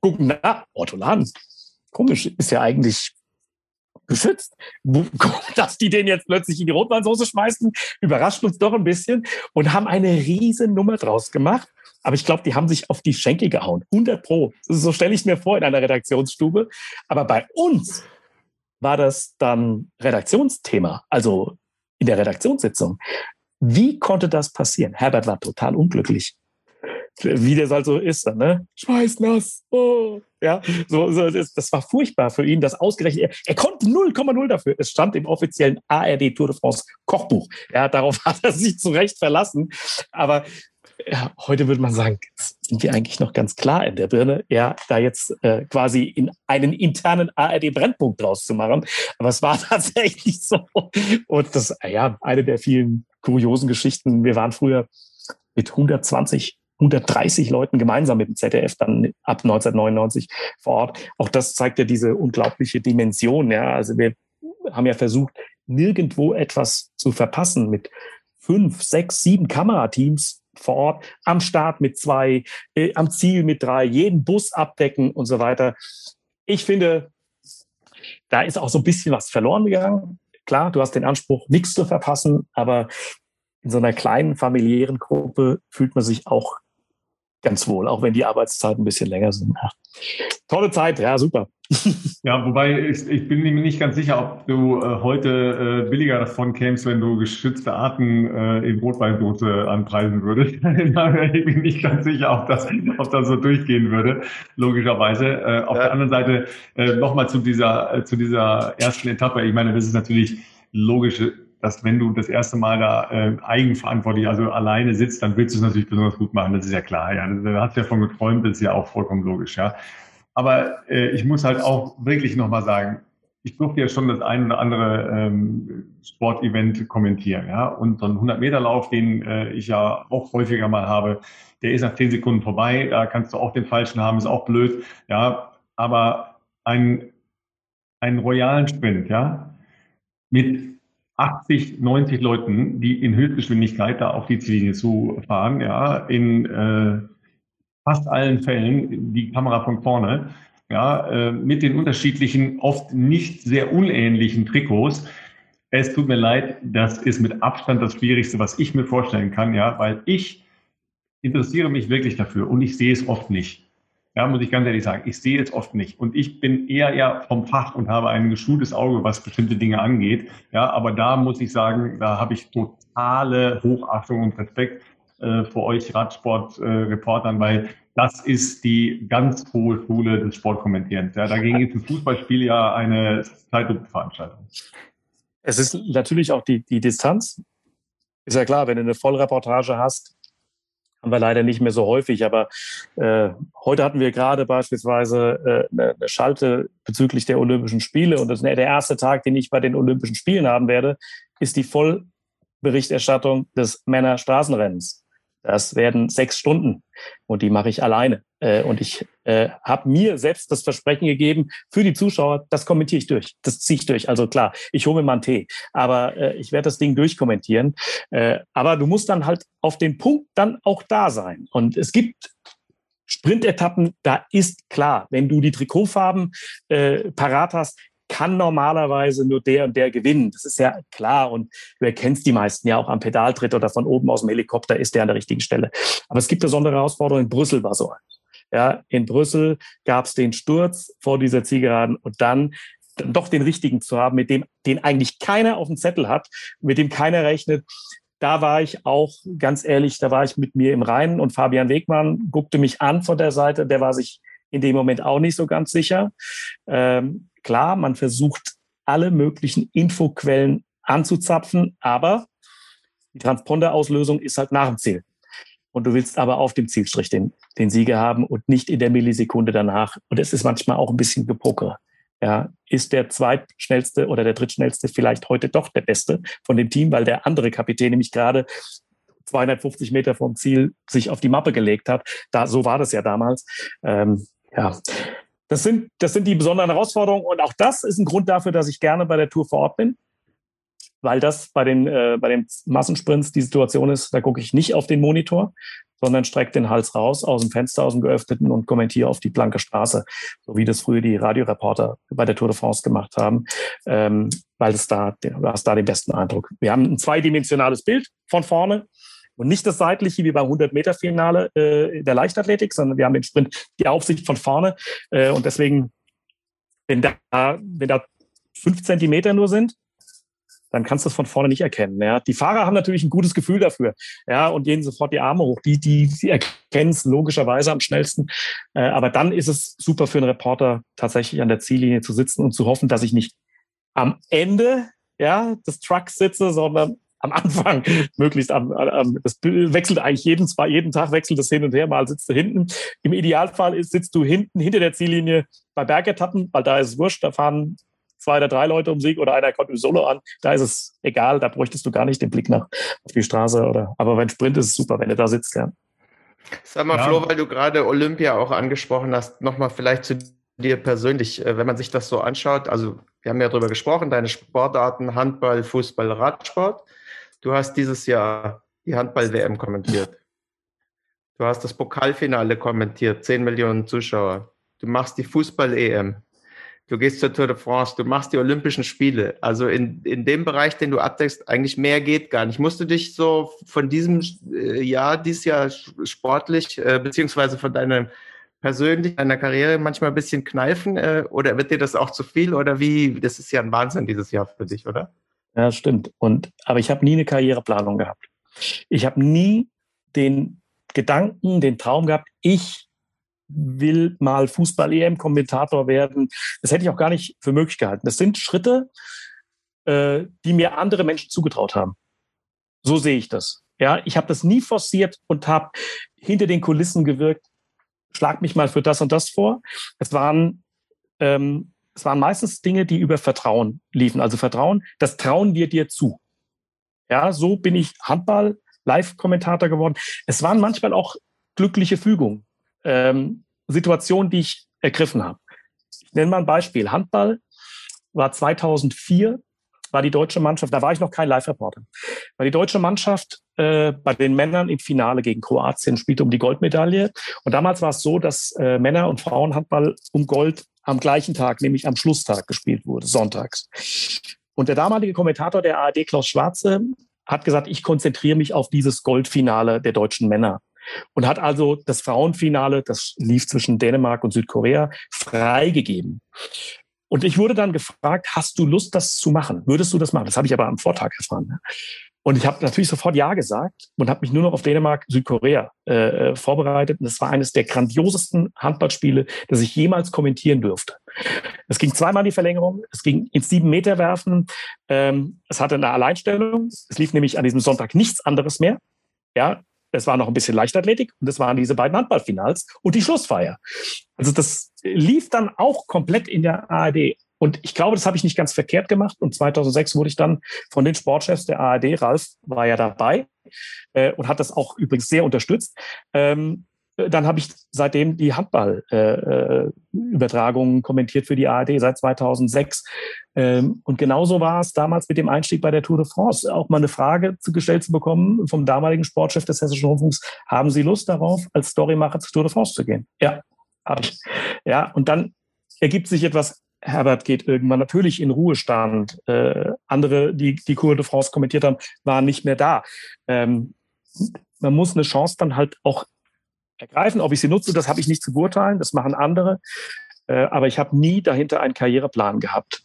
gucken, na, Ortolan, komisch, ist ja eigentlich geschützt. Dass die den jetzt plötzlich in die Rotweinsoße schmeißen, überrascht uns doch ein bisschen und haben eine riesen Nummer draus gemacht. Aber ich glaube, die haben sich auf die Schenkel gehauen. 100 Pro. So stelle ich mir vor in einer Redaktionsstube. Aber bei uns war das dann Redaktionsthema, also in der Redaktionssitzung. Wie konnte das passieren? Herbert war total unglücklich wie das halt so ist, dann, ne? Schweißnass, oh. Ja, so, so das, war furchtbar für ihn, das ausgerechnet. Er, er konnte 0,0 dafür. Es stand im offiziellen ARD Tour de France Kochbuch. Ja, darauf hat er sich zu Recht verlassen. Aber ja, heute würde man sagen, sind wir eigentlich noch ganz klar in der Birne, ja, da jetzt äh, quasi in einen internen ARD-Brennpunkt draus zu machen. Aber es war tatsächlich so. Und das, ja, eine der vielen kuriosen Geschichten. Wir waren früher mit 120 130 Leuten gemeinsam mit dem ZDF dann ab 1999 vor Ort. Auch das zeigt ja diese unglaubliche Dimension. Ja, also wir haben ja versucht, nirgendwo etwas zu verpassen mit fünf, sechs, sieben Kamerateams vor Ort, am Start mit zwei, äh, am Ziel mit drei, jeden Bus abdecken und so weiter. Ich finde, da ist auch so ein bisschen was verloren gegangen. Klar, du hast den Anspruch, nichts zu verpassen, aber in so einer kleinen familiären Gruppe fühlt man sich auch ganz wohl, auch wenn die Arbeitszeiten ein bisschen länger sind. Ja. Tolle Zeit, ja, super. Ja, wobei ich, ich bin mir nicht ganz sicher, ob du äh, heute äh, billiger davon kämst, wenn du geschützte Arten äh, in Rotweindote anpreisen würdest. ich bin nicht ganz sicher, ob das, ob das so durchgehen würde, logischerweise. Äh, auf ja. der anderen Seite äh, nochmal zu dieser, äh, zu dieser ersten Etappe. Ich meine, das ist natürlich logisch, dass wenn du das erste Mal da äh, eigenverantwortlich, also alleine sitzt, dann willst du es natürlich besonders gut machen. Das ist ja klar. Ja, da hast du ja von geträumt, das ist ja auch vollkommen logisch. Ja, aber äh, ich muss halt auch wirklich nochmal sagen, ich durfte ja schon das ein oder andere ähm, Sportevent kommentieren. Ja, und so ein 100-Meter-Lauf, den äh, ich ja auch häufiger mal habe, der ist nach 10 Sekunden vorbei. Da kannst du auch den falschen haben, ist auch blöd. Ja, aber ein, einen royalen Sprint, ja, mit 80, 90 Leuten, die in Höchstgeschwindigkeit da auf die Ziellinie zu fahren, ja, in äh, fast allen Fällen die Kamera von vorne, ja, äh, mit den unterschiedlichen, oft nicht sehr unähnlichen Trikots. Es tut mir leid, das ist mit Abstand das Schwierigste, was ich mir vorstellen kann, ja, weil ich interessiere mich wirklich dafür und ich sehe es oft nicht. Ja, muss ich ganz ehrlich sagen, ich sehe es oft nicht. Und ich bin eher eher vom Fach und habe ein geschultes Auge, was bestimmte Dinge angeht. Ja, aber da muss ich sagen, da habe ich totale Hochachtung und Respekt äh, für euch Radsportreportern, äh, weil das ist die ganz hohe Schule des Sportkommentierens. Ja, dagegen ist ein Fußballspiel ja eine Zeitlupenveranstaltung. Es ist natürlich auch die, die Distanz. Ist ja klar, wenn du eine Vollreportage hast, haben wir leider nicht mehr so häufig, aber äh, heute hatten wir gerade beispielsweise äh, eine Schalte bezüglich der Olympischen Spiele und das ist der erste Tag, den ich bei den Olympischen Spielen haben werde, ist die Vollberichterstattung des Männerstraßenrennens. Das werden sechs Stunden und die mache ich alleine. Äh, und ich äh, habe mir selbst das Versprechen gegeben, für die Zuschauer, das kommentiere ich durch. Das ziehe ich durch. Also klar, ich hole mir mal einen Tee, aber äh, ich werde das Ding durchkommentieren. Äh, aber du musst dann halt auf den Punkt dann auch da sein. Und es gibt Sprintetappen, da ist klar, wenn du die Trikotfarben äh, parat hast, kann normalerweise nur der und der gewinnen. Das ist ja klar und du erkennst die meisten ja auch am Pedaltritt oder von oben aus dem Helikopter ist der an der richtigen Stelle. Aber es gibt besondere Herausforderungen. In Brüssel war so Ja, in Brüssel gab es den Sturz vor dieser Zielgeraden und dann doch den richtigen zu haben, mit dem den eigentlich keiner auf dem Zettel hat, mit dem keiner rechnet. Da war ich auch ganz ehrlich, da war ich mit mir im Reinen und Fabian Wegmann guckte mich an von der Seite. Der war sich in dem Moment auch nicht so ganz sicher. Ähm, Klar, man versucht alle möglichen Infoquellen anzuzapfen, aber die Transponder-Auslösung ist halt nach dem Ziel. Und du willst aber auf dem Zielstrich den, den Sieger haben und nicht in der Millisekunde danach. Und es ist manchmal auch ein bisschen Gepoker. Ja, ist der zweitschnellste oder der drittschnellste vielleicht heute doch der beste von dem Team, weil der andere Kapitän nämlich gerade 250 Meter vom Ziel sich auf die Mappe gelegt hat. Da, so war das ja damals. Ähm, ja, das sind, das sind die besonderen Herausforderungen und auch das ist ein Grund dafür, dass ich gerne bei der Tour vor Ort bin, weil das bei den, äh, bei den Massensprints die Situation ist, da gucke ich nicht auf den Monitor, sondern strecke den Hals raus aus dem Fenster, aus dem geöffneten und kommentiere auf die blanke Straße, so wie das früher die Radioreporter bei der Tour de France gemacht haben, ähm, weil es da, du hast da den besten Eindruck. Wir haben ein zweidimensionales Bild von vorne, und nicht das seitliche wie beim 100-Meter-Finale äh, der Leichtathletik, sondern wir haben den Sprint, die Aufsicht von vorne. Äh, und deswegen, wenn da, wenn da fünf Zentimeter nur sind, dann kannst du es von vorne nicht erkennen. Ja. Die Fahrer haben natürlich ein gutes Gefühl dafür, ja, und gehen sofort die Arme hoch. Die, die, die erkennen es logischerweise am schnellsten. Äh, aber dann ist es super für einen Reporter, tatsächlich an der Ziellinie zu sitzen und zu hoffen, dass ich nicht am Ende ja, des Trucks sitze, sondern am Anfang, möglichst am, am das wechselt eigentlich jeden, zwei, jeden Tag wechselt das hin und her, mal sitzt du hinten. Im Idealfall ist, sitzt du hinten, hinter der Ziellinie bei Bergetappen, weil da ist es wurscht, da fahren zwei oder drei Leute um Sieg oder einer kommt im Solo an, da ist es egal, da bräuchtest du gar nicht den Blick nach auf die Straße oder, aber wenn Sprint ist es super, wenn du da sitzt, ja. Sag mal, ja. Flo, weil du gerade Olympia auch angesprochen hast, nochmal vielleicht zu dir persönlich, äh, wenn man sich das so anschaut, also wir haben ja darüber gesprochen, deine Sportarten, Handball, Fußball, Radsport. Du hast dieses Jahr die Handball-WM kommentiert. Du hast das Pokalfinale kommentiert, 10 Millionen Zuschauer. Du machst die Fußball-EM. du gehst zur Tour de France, du machst die Olympischen Spiele. Also in, in dem Bereich, den du abdeckst, eigentlich mehr geht gar nicht. Musst du dich so von diesem äh, Jahr, dieses Jahr sportlich, äh, beziehungsweise von deiner persönlich, deiner Karriere manchmal ein bisschen kneifen? Äh, oder wird dir das auch zu viel? Oder wie? Das ist ja ein Wahnsinn dieses Jahr für dich, oder? Ja, stimmt. Und, aber ich habe nie eine Karriereplanung gehabt. Ich habe nie den Gedanken, den Traum gehabt, ich will mal Fußball-EM-Kommentator werden. Das hätte ich auch gar nicht für möglich gehalten. Das sind Schritte, äh, die mir andere Menschen zugetraut haben. So sehe ich das. Ja, ich habe das nie forciert und habe hinter den Kulissen gewirkt. Schlag mich mal für das und das vor. Es waren ähm, es waren meistens Dinge, die über Vertrauen liefen. Also Vertrauen, das trauen wir dir zu. Ja, so bin ich Handball Live-Kommentator geworden. Es waren manchmal auch glückliche Fügungen, ähm, Situationen, die ich ergriffen habe. Ich nenne mal ein Beispiel. Handball war 2004 war die deutsche Mannschaft, da war ich noch kein Live-Reporter, war die deutsche Mannschaft äh, bei den Männern im Finale gegen Kroatien, spielte um die Goldmedaille. Und damals war es so, dass äh, Männer- und Frauenhandball um Gold am gleichen Tag, nämlich am Schlusstag gespielt wurde, sonntags. Und der damalige Kommentator der ARD, Klaus Schwarze, hat gesagt, ich konzentriere mich auf dieses Goldfinale der deutschen Männer. Und hat also das Frauenfinale, das lief zwischen Dänemark und Südkorea, freigegeben. Und ich wurde dann gefragt, hast du Lust, das zu machen? Würdest du das machen? Das habe ich aber am Vortag erfahren. Und ich habe natürlich sofort Ja gesagt und habe mich nur noch auf Dänemark, Südkorea äh, äh vorbereitet. Und das war eines der grandiosesten Handballspiele, das ich jemals kommentieren durfte. Es ging zweimal in die Verlängerung, es ging ins Sieben-Meter-Werfen. Ähm, es hatte eine Alleinstellung. Es lief nämlich an diesem Sonntag nichts anderes mehr. Ja, es war noch ein bisschen Leichtathletik und es waren diese beiden Handballfinals und die Schlussfeier. Also das lief dann auch komplett in der ARD. Und ich glaube, das habe ich nicht ganz verkehrt gemacht. Und 2006 wurde ich dann von den Sportchefs der ARD, Ralf war ja dabei äh, und hat das auch übrigens sehr unterstützt. Ähm, dann habe ich seitdem die Handball-Übertragungen äh, kommentiert für die ARD seit 2006. Ähm, und genauso war es damals mit dem Einstieg bei der Tour de France. Auch mal eine Frage zu, gestellt zu bekommen vom damaligen Sportchef des Hessischen Rundfunks. Haben Sie Lust darauf, als Storymacher zur Tour de France zu gehen? Ja, habe ich. Ja, und dann ergibt sich etwas Herbert geht irgendwann natürlich in Ruhestand. Äh, andere, die die Cour de France kommentiert haben, waren nicht mehr da. Ähm, man muss eine Chance dann halt auch ergreifen. Ob ich sie nutze, das habe ich nicht zu beurteilen. Das machen andere. Äh, aber ich habe nie dahinter einen Karriereplan gehabt.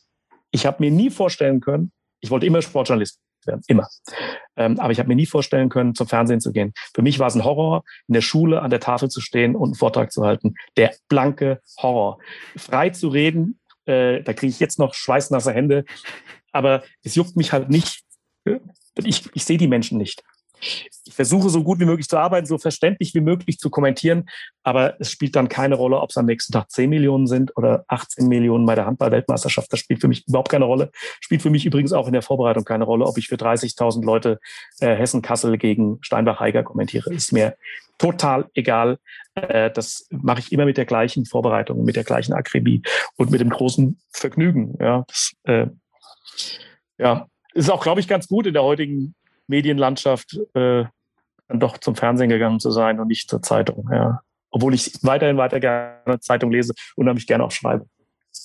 Ich habe mir nie vorstellen können, ich wollte immer Sportjournalist werden, immer. Ähm, aber ich habe mir nie vorstellen können, zum Fernsehen zu gehen. Für mich war es ein Horror, in der Schule an der Tafel zu stehen und einen Vortrag zu halten. Der blanke Horror. Frei zu reden, äh, da kriege ich jetzt noch schweißnasse Hände. Aber es juckt mich halt nicht. Ich, ich sehe die Menschen nicht. Ich versuche so gut wie möglich zu arbeiten, so verständlich wie möglich zu kommentieren, aber es spielt dann keine Rolle, ob es am nächsten Tag 10 Millionen sind oder 18 Millionen bei der Handball-Weltmeisterschaft. Das spielt für mich überhaupt keine Rolle. Spielt für mich übrigens auch in der Vorbereitung keine Rolle, ob ich für 30.000 Leute äh, Hessen-Kassel gegen Steinbach-Heiger kommentiere. Ist mir total egal. Äh, das mache ich immer mit der gleichen Vorbereitung, mit der gleichen Akribie und mit dem großen Vergnügen. Ja, das, äh, ja, ist auch, glaube ich, ganz gut in der heutigen Medienlandschaft äh, dann doch zum Fernsehen gegangen zu sein und nicht zur Zeitung. Ja. Obwohl ich weiterhin weiter gerne Zeitung lese und nämlich gerne auch schreibe.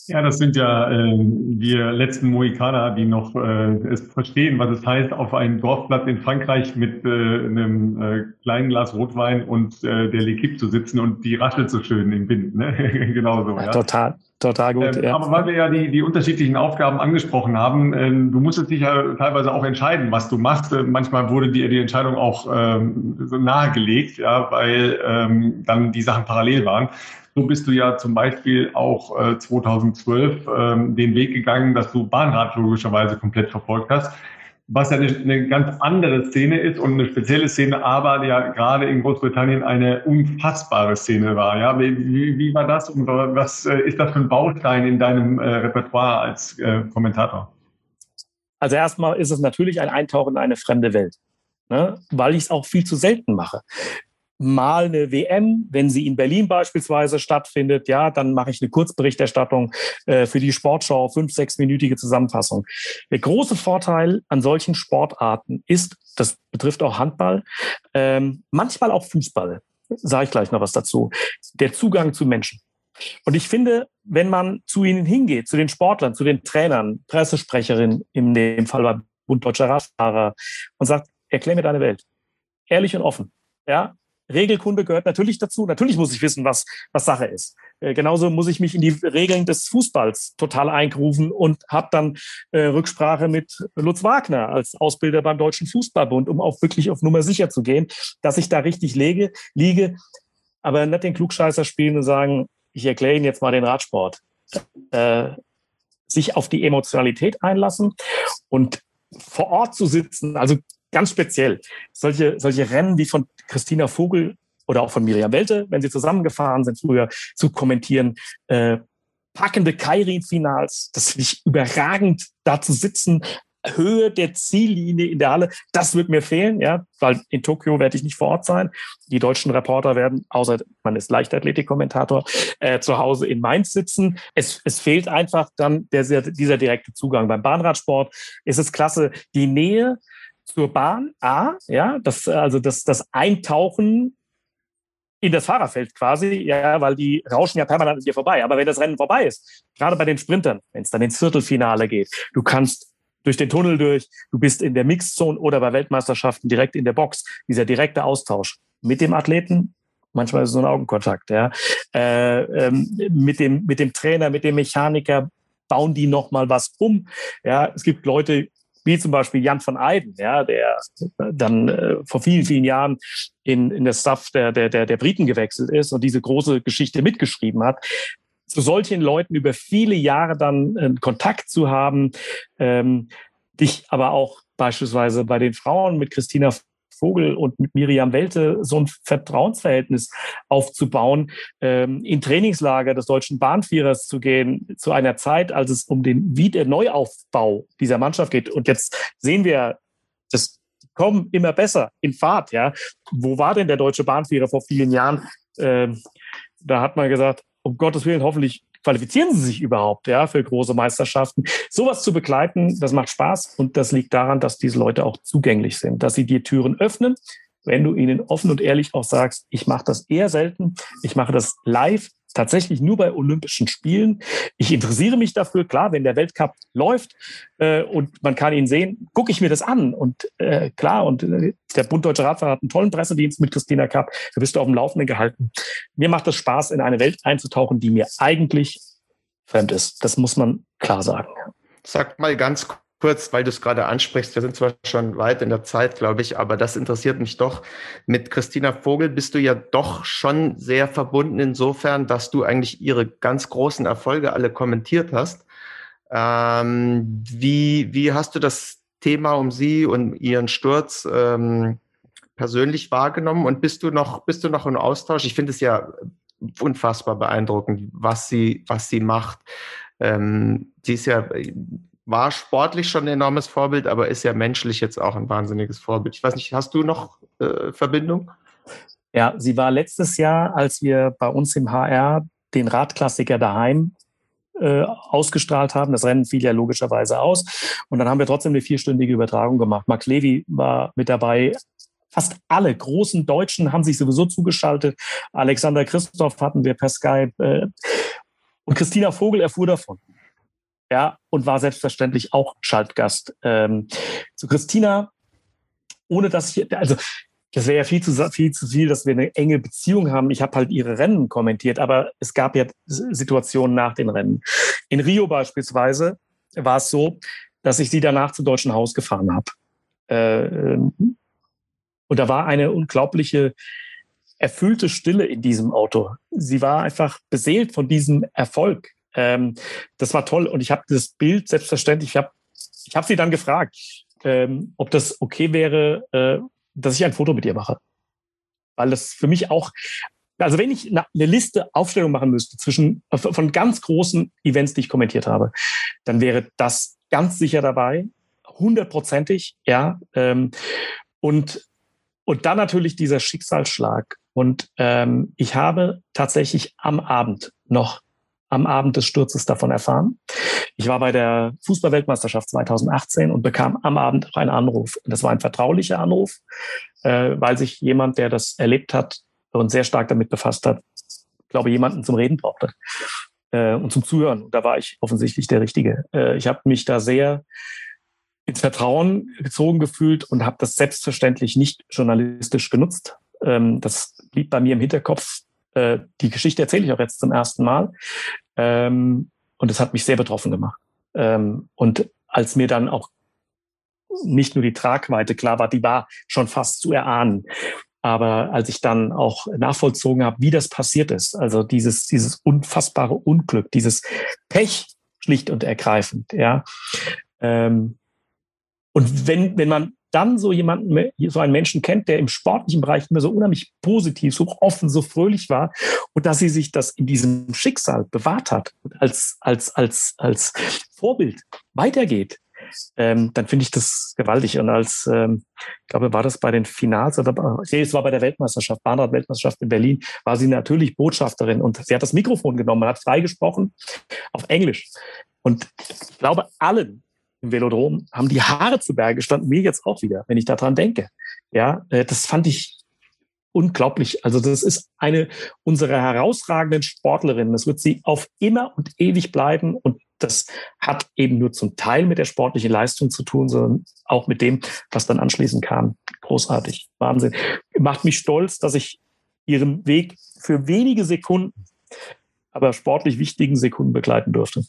Ja, das sind ja äh, wir letzten Mohikaner, die noch äh, es verstehen, was es heißt, auf einem Dorfplatz in Frankreich mit äh, einem äh, kleinen Glas Rotwein und äh, der L'Equipe zu sitzen und die raschelt so schön im Wind. Ne? Genauso, ja. Total, total gut. Ähm, ja. Aber weil wir ja die, die unterschiedlichen Aufgaben angesprochen haben, ähm, du musstest dich ja teilweise auch entscheiden, was du machst. Äh, manchmal wurde dir die Entscheidung auch ähm, so nahegelegt, ja, weil ähm, dann die Sachen parallel waren. So bist du ja zum Beispiel auch äh, 2012 ähm, den Weg gegangen, dass du Bahnrad logischerweise komplett verfolgt hast, was ja eine, eine ganz andere Szene ist und eine spezielle Szene, aber ja gerade in Großbritannien eine unfassbare Szene war. Ja, wie, wie war das und was äh, ist das für ein Baustein in deinem äh, Repertoire als äh, Kommentator? Also erstmal ist es natürlich ein Eintauchen in eine fremde Welt. Ne? weil ich es auch viel zu selten mache mal eine WM, wenn sie in Berlin beispielsweise stattfindet, ja, dann mache ich eine Kurzberichterstattung äh, für die Sportschau, fünf, sechsminütige Zusammenfassung. Der große Vorteil an solchen Sportarten ist, das betrifft auch Handball, ähm, manchmal auch Fußball, sage ich gleich noch was dazu, der Zugang zu Menschen. Und ich finde, wenn man zu ihnen hingeht, zu den Sportlern, zu den Trainern, Pressesprecherinnen, in dem Fall bei Bund Deutscher Radfahrer, und sagt, erklär mir deine Welt. Ehrlich und offen. Ja, Regelkunde gehört natürlich dazu. Natürlich muss ich wissen, was, was Sache ist. Äh, genauso muss ich mich in die Regeln des Fußballs total eingrufen und habe dann äh, Rücksprache mit Lutz Wagner als Ausbilder beim Deutschen Fußballbund, um auch wirklich auf Nummer sicher zu gehen, dass ich da richtig lege, liege, aber nicht den Klugscheißer spielen und sagen, ich erkläre Ihnen jetzt mal den Radsport. Äh, sich auf die Emotionalität einlassen und vor Ort zu sitzen, also ganz speziell solche, solche Rennen wie von Christina Vogel oder auch von Miriam Welte, wenn sie zusammengefahren sind früher, zu kommentieren. Äh, packende Kairin-Finals, das finde ich überragend, da zu sitzen, Höhe der Ziellinie in der Halle, das wird mir fehlen, ja, weil in Tokio werde ich nicht vor Ort sein. Die deutschen Reporter werden, außer man ist Leichtathletik-Kommentator, äh, zu Hause in Mainz sitzen. Es, es fehlt einfach dann der, dieser direkte Zugang. Beim Bahnradsport ist es klasse, die Nähe zur Bahn, A, ja, das, also das, das Eintauchen in das Fahrerfeld quasi, ja, weil die rauschen ja permanent an dir vorbei. Aber wenn das Rennen vorbei ist, gerade bei den Sprintern, wenn es dann ins Viertelfinale geht, du kannst durch den Tunnel durch, du bist in der Mixzone oder bei Weltmeisterschaften direkt in der Box. Dieser direkte Austausch mit dem Athleten, manchmal ist es so ein Augenkontakt, ja, äh, ähm, mit dem mit dem Trainer, mit dem Mechaniker bauen die noch mal was um. Ja, es gibt Leute wie zum Beispiel Jan von Eyden, ja, der dann äh, vor vielen vielen Jahren in in der Staff der der der der Briten gewechselt ist und diese große Geschichte mitgeschrieben hat. Zu solchen Leuten über viele Jahre dann äh, Kontakt zu haben, ähm, dich aber auch beispielsweise bei den Frauen mit Christina Vogel und mit Miriam Welte so ein Vertrauensverhältnis aufzubauen, ähm, in Trainingslager des deutschen Bahnführers zu gehen, zu einer Zeit, als es um den Wiederneuaufbau dieser Mannschaft geht. Und jetzt sehen wir, das kommen immer besser in Fahrt. Ja, wo war denn der deutsche Bahnführer vor vielen Jahren? Ähm, da hat man gesagt, um Gottes Willen, hoffentlich qualifizieren sie sich überhaupt ja, für große Meisterschaften. Sowas zu begleiten, das macht Spaß und das liegt daran, dass diese Leute auch zugänglich sind, dass sie die Türen öffnen, wenn du ihnen offen und ehrlich auch sagst, ich mache das eher selten, ich mache das live, tatsächlich nur bei Olympischen Spielen. Ich interessiere mich dafür, klar, wenn der Weltcup läuft äh, und man kann ihn sehen, gucke ich mir das an. Und äh, klar, und äh, der Bund Deutscher Radfahrer hat einen tollen Pressedienst mit Christina Kapp, da bist du auf dem Laufenden gehalten. Mir macht es Spaß, in eine Welt einzutauchen, die mir eigentlich fremd ist. Das muss man klar sagen. Sag mal ganz kurz, weil du es gerade ansprichst, wir sind zwar schon weit in der Zeit, glaube ich, aber das interessiert mich doch. Mit Christina Vogel bist du ja doch schon sehr verbunden insofern, dass du eigentlich ihre ganz großen Erfolge alle kommentiert hast. Ähm, wie, wie hast du das Thema um sie und ihren Sturz ähm, persönlich wahrgenommen und bist du noch, bist du noch im Austausch? Ich finde es ja unfassbar beeindruckend, was sie, was sie macht. Ähm, sie ist ja war sportlich schon ein enormes Vorbild, aber ist ja menschlich jetzt auch ein wahnsinniges Vorbild. Ich weiß nicht, hast du noch äh, Verbindung? Ja, sie war letztes Jahr, als wir bei uns im HR den Radklassiker daheim äh, ausgestrahlt haben. Das Rennen fiel ja logischerweise aus. Und dann haben wir trotzdem eine vierstündige Übertragung gemacht. Max Levy war mit dabei. Fast alle großen Deutschen haben sich sowieso zugeschaltet. Alexander Christoph hatten wir per Skype. Äh, und Christina Vogel erfuhr davon ja, und war selbstverständlich auch Schaltgast. Ähm, zu Christina, ohne dass ich, also das wäre ja viel zu viel zu viel, dass wir eine enge Beziehung haben. Ich habe halt ihre Rennen kommentiert, aber es gab ja Situationen nach den Rennen. In Rio beispielsweise war es so, dass ich sie danach zum Deutschen Haus gefahren habe. Äh, und da war eine unglaubliche erfüllte Stille in diesem Auto. Sie war einfach beseelt von diesem Erfolg. Ähm, das war toll und ich habe das Bild selbstverständlich, ich habe ich hab sie dann gefragt, ähm, ob das okay wäre, äh, dass ich ein Foto mit ihr mache. Weil das für mich auch, also wenn ich eine Liste Aufstellung machen müsste zwischen äh, von ganz großen Events, die ich kommentiert habe, dann wäre das ganz sicher dabei, hundertprozentig, ja. Ähm, und und dann natürlich dieser Schicksalsschlag. Und ähm, ich habe tatsächlich am Abend noch am Abend des Sturzes davon erfahren. Ich war bei der Fußballweltmeisterschaft 2018 und bekam am Abend einen Anruf. Das war ein vertraulicher Anruf, äh, weil sich jemand, der das erlebt hat und sehr stark damit befasst hat, glaube, jemanden zum Reden brauchte äh, und zum Zuhören. Und da war ich offensichtlich der Richtige. Äh, ich habe mich da sehr ins Vertrauen gezogen gefühlt und habe das selbstverständlich nicht journalistisch genutzt. Ähm, das blieb bei mir im Hinterkopf. Äh, die Geschichte erzähle ich auch jetzt zum ersten Mal. Ähm, und es hat mich sehr betroffen gemacht. Ähm, und als mir dann auch nicht nur die Tragweite klar war, die war schon fast zu erahnen. Aber als ich dann auch nachvollzogen habe, wie das passiert ist, also dieses, dieses unfassbare Unglück, dieses Pech schlicht und ergreifend, ja. Ähm, und wenn, wenn man dann so jemanden, so einen Menschen kennt, der im sportlichen Bereich immer so unheimlich positiv, so offen, so fröhlich war und dass sie sich das in diesem Schicksal bewahrt hat und als, als, als, als Vorbild weitergeht, ähm, dann finde ich das gewaltig. Und als, ähm, ich glaube, war das bei den Finals oder nee, es war bei der Weltmeisterschaft, Bahnrad-Weltmeisterschaft in Berlin, war sie natürlich Botschafterin und sie hat das Mikrofon genommen, man hat freigesprochen auf Englisch. Und ich glaube, allen im Velodrom haben die Haare zu Berge gestanden, mir jetzt auch wieder, wenn ich daran denke. Ja, äh, das fand ich unglaublich. Also das ist eine unserer herausragenden Sportlerinnen. Das wird sie auf immer und ewig bleiben. Und das hat eben nur zum Teil mit der sportlichen Leistung zu tun, sondern auch mit dem, was dann anschließend kam. Großartig. Wahnsinn. Macht mich stolz, dass ich ihren Weg für wenige Sekunden, aber sportlich wichtigen Sekunden begleiten durfte.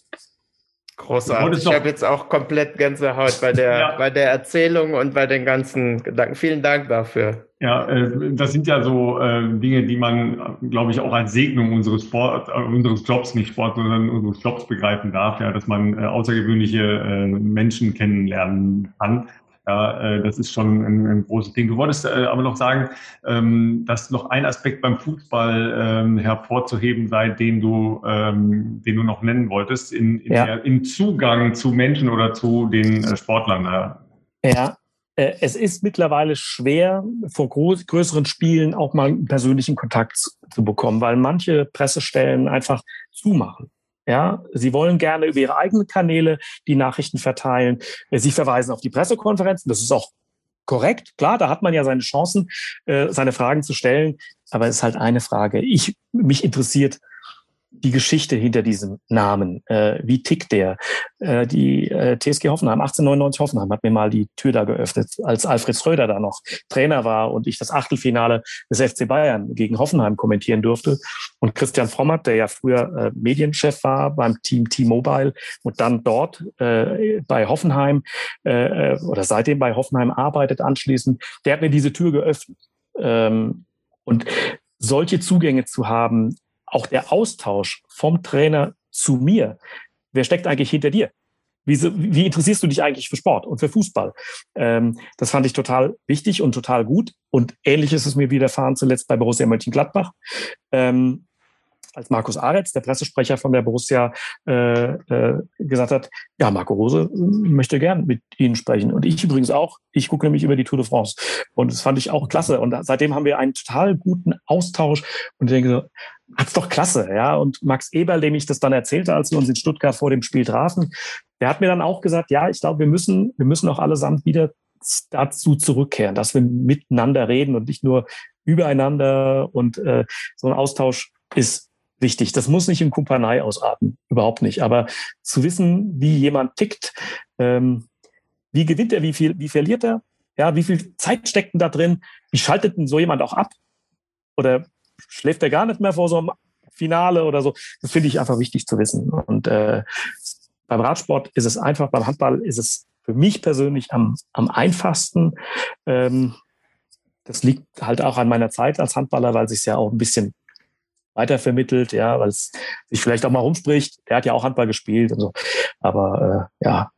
Großartig. Ich habe jetzt auch komplett Gänsehaut bei der, ja. bei der Erzählung und bei den ganzen Gedanken. Vielen Dank dafür. Ja, äh, das sind ja so äh, Dinge, die man, glaube ich, auch als Segnung unseres Sport, äh, unseres Jobs, nicht Sport, sondern unseres Jobs begreifen darf, ja, dass man außergewöhnliche Menschen kennenlernen kann ja, äh, das ist schon ein, ein großes Ding. Du wolltest äh, aber noch sagen, ähm, dass noch ein Aspekt beim Fußball ähm, hervorzuheben sei, den du, ähm, den du noch nennen wolltest, in, in ja. der, im Zugang zu Menschen oder zu den äh, Sportlern. Ja. ja. Äh, es ist mittlerweile schwer, vor groß, größeren Spielen auch mal einen persönlichen Kontakt zu, zu bekommen, weil manche Pressestellen einfach zumachen. Ja, sie wollen gerne über ihre eigenen Kanäle die Nachrichten verteilen. Sie verweisen auf die Pressekonferenzen. Das ist auch korrekt. Klar, da hat man ja seine Chancen, äh, seine Fragen zu stellen. Aber es ist halt eine Frage. Ich, mich interessiert, die Geschichte hinter diesem Namen. Äh, wie tickt der? Äh, die äh, TSG Hoffenheim, 1899 Hoffenheim, hat mir mal die Tür da geöffnet, als Alfred Schröder da noch Trainer war und ich das Achtelfinale des FC Bayern gegen Hoffenheim kommentieren durfte. Und Christian Frommert, der ja früher äh, Medienchef war beim Team T-Mobile und dann dort äh, bei Hoffenheim äh, oder seitdem bei Hoffenheim arbeitet anschließend, der hat mir diese Tür geöffnet. Ähm, und solche Zugänge zu haben, auch der Austausch vom Trainer zu mir. Wer steckt eigentlich hinter dir? Wie, wie interessierst du dich eigentlich für Sport und für Fußball? Ähm, das fand ich total wichtig und total gut. Und ähnlich ist es mir widerfahren zuletzt bei Borussia Mönchengladbach. Ähm, als Markus Aretz, der Pressesprecher von der Borussia, äh, äh, gesagt hat, ja, Marco Rose möchte gern mit Ihnen sprechen. Und ich übrigens auch. Ich gucke nämlich über die Tour de France. Und das fand ich auch klasse. Und seitdem haben wir einen total guten Austausch. Und ich denke so, hat's doch klasse, ja. Und Max Eberl, dem ich das dann erzählte, als wir uns in Stuttgart vor dem Spiel trafen, der hat mir dann auch gesagt, ja, ich glaube, wir müssen, wir müssen auch allesamt wieder dazu zurückkehren, dass wir miteinander reden und nicht nur übereinander und äh, so ein Austausch ist wichtig. Das muss nicht in Kumpanei ausarten, überhaupt nicht. Aber zu wissen, wie jemand tickt, ähm, wie gewinnt er, wie viel, wie verliert er, ja, wie viel Zeit steckt denn da drin, wie schaltet denn so jemand auch ab? Oder schläft er gar nicht mehr vor so einem Finale oder so. Das finde ich einfach wichtig zu wissen. Und äh, beim Radsport ist es einfach, beim Handball ist es für mich persönlich am, am einfachsten. Ähm, das liegt halt auch an meiner Zeit als Handballer, weil sich ja auch ein bisschen weitervermittelt, ja, weil es sich vielleicht auch mal rumspricht. Er hat ja auch Handball gespielt und so. Aber äh, ja,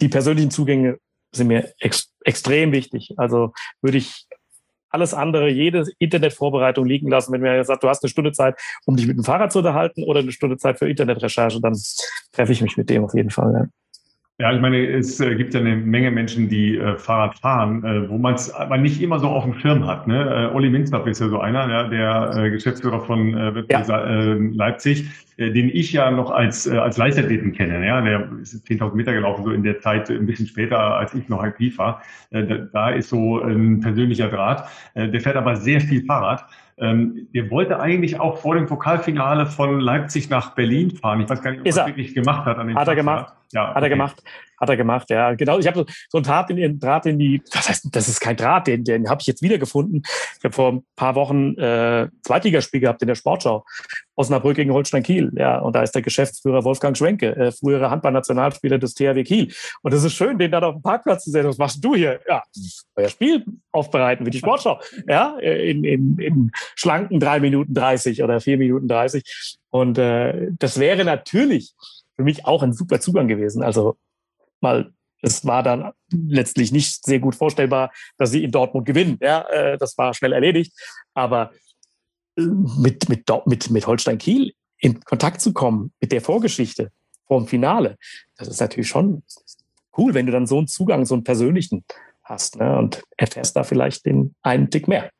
die persönlichen Zugänge sind mir ex extrem wichtig. Also würde ich alles andere, jede Internetvorbereitung liegen lassen. Wenn mir sagt, du hast eine Stunde Zeit, um dich mit dem Fahrrad zu unterhalten oder eine Stunde Zeit für Internetrecherche, dann treffe ich mich mit dem auf jeden Fall. Ja. Ja, ich meine, es äh, gibt ja eine Menge Menschen, die äh, Fahrrad fahren, äh, wo man es aber nicht immer so auf dem Schirm hat. Ne? Äh, Olli Minzlaff ist ja so einer, ja, der äh, Geschäftsführer von äh, ja. äh, Leipzig, äh, den ich ja noch als, als Leichtathleten kenne. Ja? Der ist 10.000 Meter gelaufen, so in der Zeit ein bisschen später, als ich noch aktiv war. Da, ist so ein persönlicher Draht. Der fährt aber sehr viel Fahrrad. Ähm, der wollte eigentlich auch vor dem Pokalfinale von Leipzig nach Berlin fahren. Ich weiß gar nicht, ob er das wirklich gemacht hat an dem Hat Tag, er gemacht. Ja, hat okay. er gemacht. Hat er gemacht, ja. Genau. Ich habe so, so einen Draht in, Draht in die, was heißt, das ist kein Draht, den, den habe ich jetzt wiedergefunden. Ich habe vor ein paar Wochen äh, Zweitligaspiel gehabt in der Sportschau. Osnabrück gegen Holstein Kiel, ja. Und da ist der Geschäftsführer Wolfgang Schwenke, äh, früherer Handballnationalspieler des THW Kiel. Und es ist schön, den dann auf dem Parkplatz zu sehen. Was machst du hier? Ja, euer Spiel aufbereiten wie die Sportschau. Ja, in, in, in schlanken drei Minuten dreißig oder vier Minuten dreißig. Und äh, das wäre natürlich für mich auch ein super Zugang gewesen. Also mal, es war dann letztlich nicht sehr gut vorstellbar, dass sie in Dortmund gewinnen. Ja, äh, das war schnell erledigt. Aber äh, mit, mit, mit, mit Holstein Kiel in Kontakt zu kommen, mit der Vorgeschichte vom Finale, das ist natürlich schon cool, wenn du dann so einen Zugang, so einen persönlichen hast ne? und erfährst da vielleicht den einen Tick mehr.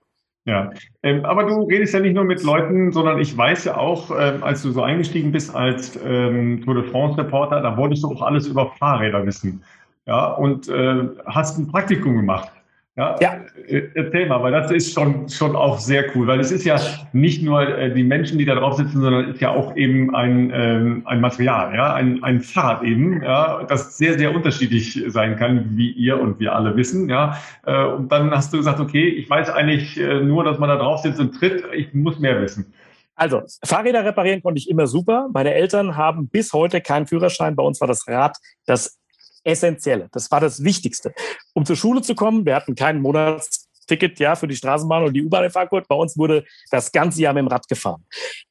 Ja, ähm, aber du redest ja nicht nur mit Leuten, sondern ich weiß ja auch, ähm, als du so eingestiegen bist als ähm, Tour de France Reporter, da wolltest du auch alles über Fahrräder wissen. Ja, und äh, hast ein Praktikum gemacht. Ja, ja. Äh, erzähl mal, weil das ist schon, schon auch sehr cool, weil es ist ja nicht nur äh, die Menschen, die da drauf sitzen, sondern es ist ja auch eben ein, ähm, ein Material, ja, ein, ein Fahrrad eben, ja, das sehr, sehr unterschiedlich sein kann, wie ihr und wir alle wissen, ja. Äh, und dann hast du gesagt, okay, ich weiß eigentlich nur, dass man da drauf sitzt und tritt, ich muss mehr wissen. Also, Fahrräder reparieren konnte ich immer super. Meine Eltern haben bis heute keinen Führerschein. Bei uns war das Rad das Essentielle. Das war das Wichtigste. Um zur Schule zu kommen, wir hatten kein Monatsticket ja, für die Straßenbahn und die U-Bahn in Frankfurt. Bei uns wurde das ganze Jahr mit dem Rad gefahren.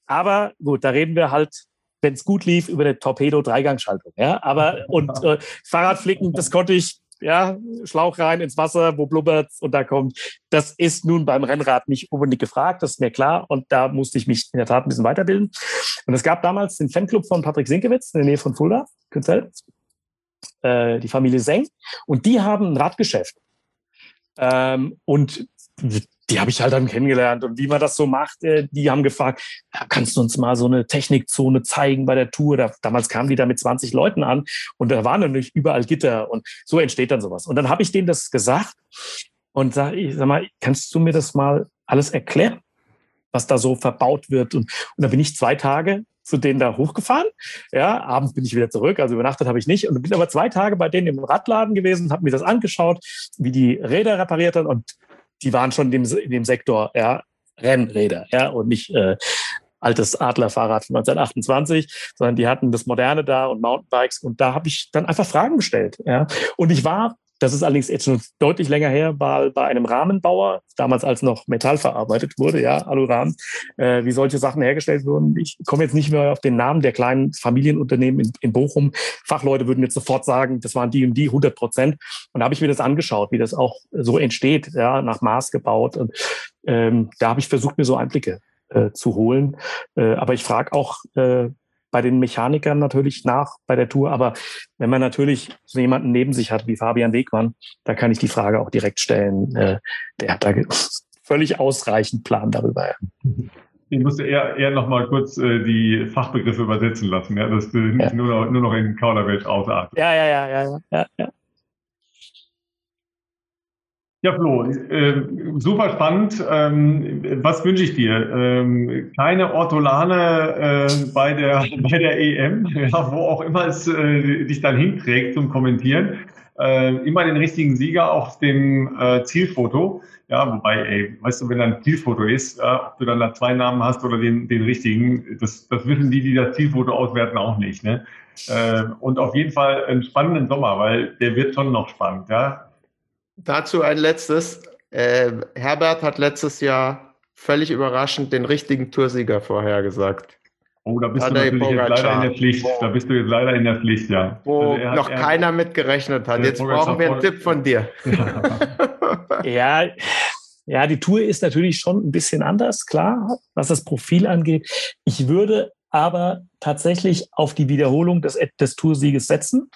Aber gut, da reden wir halt wenn es gut lief, über eine Torpedo-Dreigangschaltung. Ja, aber und äh, Fahrradflicken, das konnte ich ja, Schlauch rein ins Wasser, wo blubbert und da kommt. Das ist nun beim Rennrad nicht unbedingt gefragt, das ist mir klar. Und da musste ich mich in der Tat ein bisschen weiterbilden. Und es gab damals den Fanclub von Patrick Sinkewitz in der Nähe von Fulda, Künzell äh, die Familie Seng, und die haben ein Radgeschäft. Ähm, und die habe ich halt dann kennengelernt und wie man das so macht, äh, die haben gefragt, ja, kannst du uns mal so eine Technikzone zeigen bei der Tour? Da, damals kamen die da mit 20 Leuten an und da waren natürlich überall Gitter und so entsteht dann sowas. Und dann habe ich denen das gesagt und sag, ich sag mal, kannst du mir das mal alles erklären, was da so verbaut wird? Und, und da bin ich zwei Tage zu denen da hochgefahren. Ja, abends bin ich wieder zurück, also übernachtet habe ich nicht. Und bin aber zwei Tage bei denen im Radladen gewesen, habe mir das angeschaut, wie die Räder repariert haben. Und die waren schon in dem, in dem Sektor ja, Rennräder ja, und nicht äh, altes Adlerfahrrad von 1928, sondern die hatten das Moderne da und Mountainbikes. Und da habe ich dann einfach Fragen gestellt. Ja. Und ich war das ist allerdings jetzt schon deutlich länger her, bei, bei einem Rahmenbauer, damals als noch Metall verarbeitet wurde, ja, Alurahmen, äh, wie solche Sachen hergestellt wurden. Ich komme jetzt nicht mehr auf den Namen der kleinen Familienunternehmen in, in Bochum. Fachleute würden jetzt sofort sagen, das waren die und die 100 Prozent. Und da habe ich mir das angeschaut, wie das auch so entsteht, ja, nach Maß gebaut. Und ähm, da habe ich versucht, mir so Einblicke äh, zu holen. Äh, aber ich frage auch äh, bei den Mechanikern natürlich nach bei der Tour. Aber wenn man natürlich so jemanden neben sich hat wie Fabian Wegmann, da kann ich die Frage auch direkt stellen. Äh, der hat da völlig ausreichend Plan darüber. Ich musste eher, eher noch mal kurz äh, die Fachbegriffe übersetzen lassen, ja, dass du ja. nur, noch, nur noch in Kauderwelsch ausartest. Ja, ja, ja, ja, ja, ja. Ja, Flo, äh, super spannend. Ähm, was wünsche ich dir? Ähm, keine Ortolane äh, bei, der, bei der EM, ja, wo auch immer es äh, dich dann hinträgt zum Kommentieren. Äh, immer den richtigen Sieger auf dem äh, Zielfoto. Ja, wobei, ey, weißt du, wenn da ein Zielfoto ist, ob du dann da zwei Namen hast oder den, den richtigen, das, das wissen die, die das Zielfoto auswerten, auch nicht. Ne? Äh, und auf jeden Fall einen spannenden Sommer, weil der wird schon noch spannend. Ja? Dazu ein letztes. Äh, Herbert hat letztes Jahr völlig überraschend den richtigen Toursieger vorhergesagt. Oh, da bist Tadej du natürlich jetzt leider in der Pflicht. Da bist du jetzt leider in der Pflicht, ja. Wo also hat, noch er, keiner mit gerechnet hat. Jetzt brauchen wir einen Tipp von dir. ja, ja, die Tour ist natürlich schon ein bisschen anders, klar, was das Profil angeht. Ich würde aber tatsächlich auf die Wiederholung des, des Toursieges setzen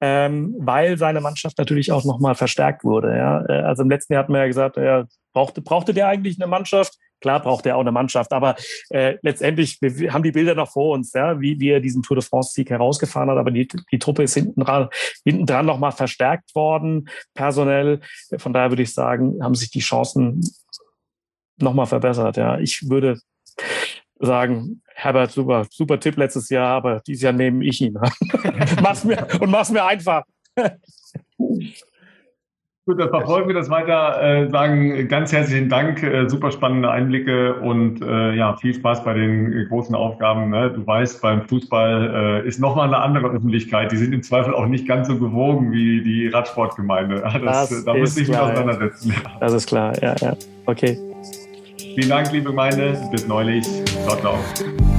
ähm, weil seine Mannschaft natürlich auch nochmal verstärkt wurde. Ja? Äh, also im letzten Jahr hat man ja gesagt, ja, brauchte, brauchte der eigentlich eine Mannschaft? Klar braucht er auch eine Mannschaft, aber äh, letztendlich, wir haben die Bilder noch vor uns, ja, wie, wie er diesen Tour de France-Sieg herausgefahren hat, aber die, die Truppe ist hinten dran, hinten dran nochmal verstärkt worden, personell. Von daher würde ich sagen, haben sich die Chancen nochmal verbessert. Ja, ich würde sagen, Herbert, super, super Tipp letztes Jahr, aber dieses Jahr nehme ich ihn. mach's mir, und mach's mir einfach. Gut, dann verfolgen wir das weiter. Äh, sagen ganz herzlichen Dank, äh, super spannende Einblicke und äh, ja, viel Spaß bei den äh, großen Aufgaben. Ne? Du weißt, beim Fußball äh, ist nochmal eine andere Öffentlichkeit. Die sind im Zweifel auch nicht ganz so gewogen wie die Radsportgemeinde. Das, das da muss ich mich auseinandersetzen. Das ist klar, ja, ja. Okay. Vielen Dank, liebe Gemeinde. Bis neulich. Ciao, ciao.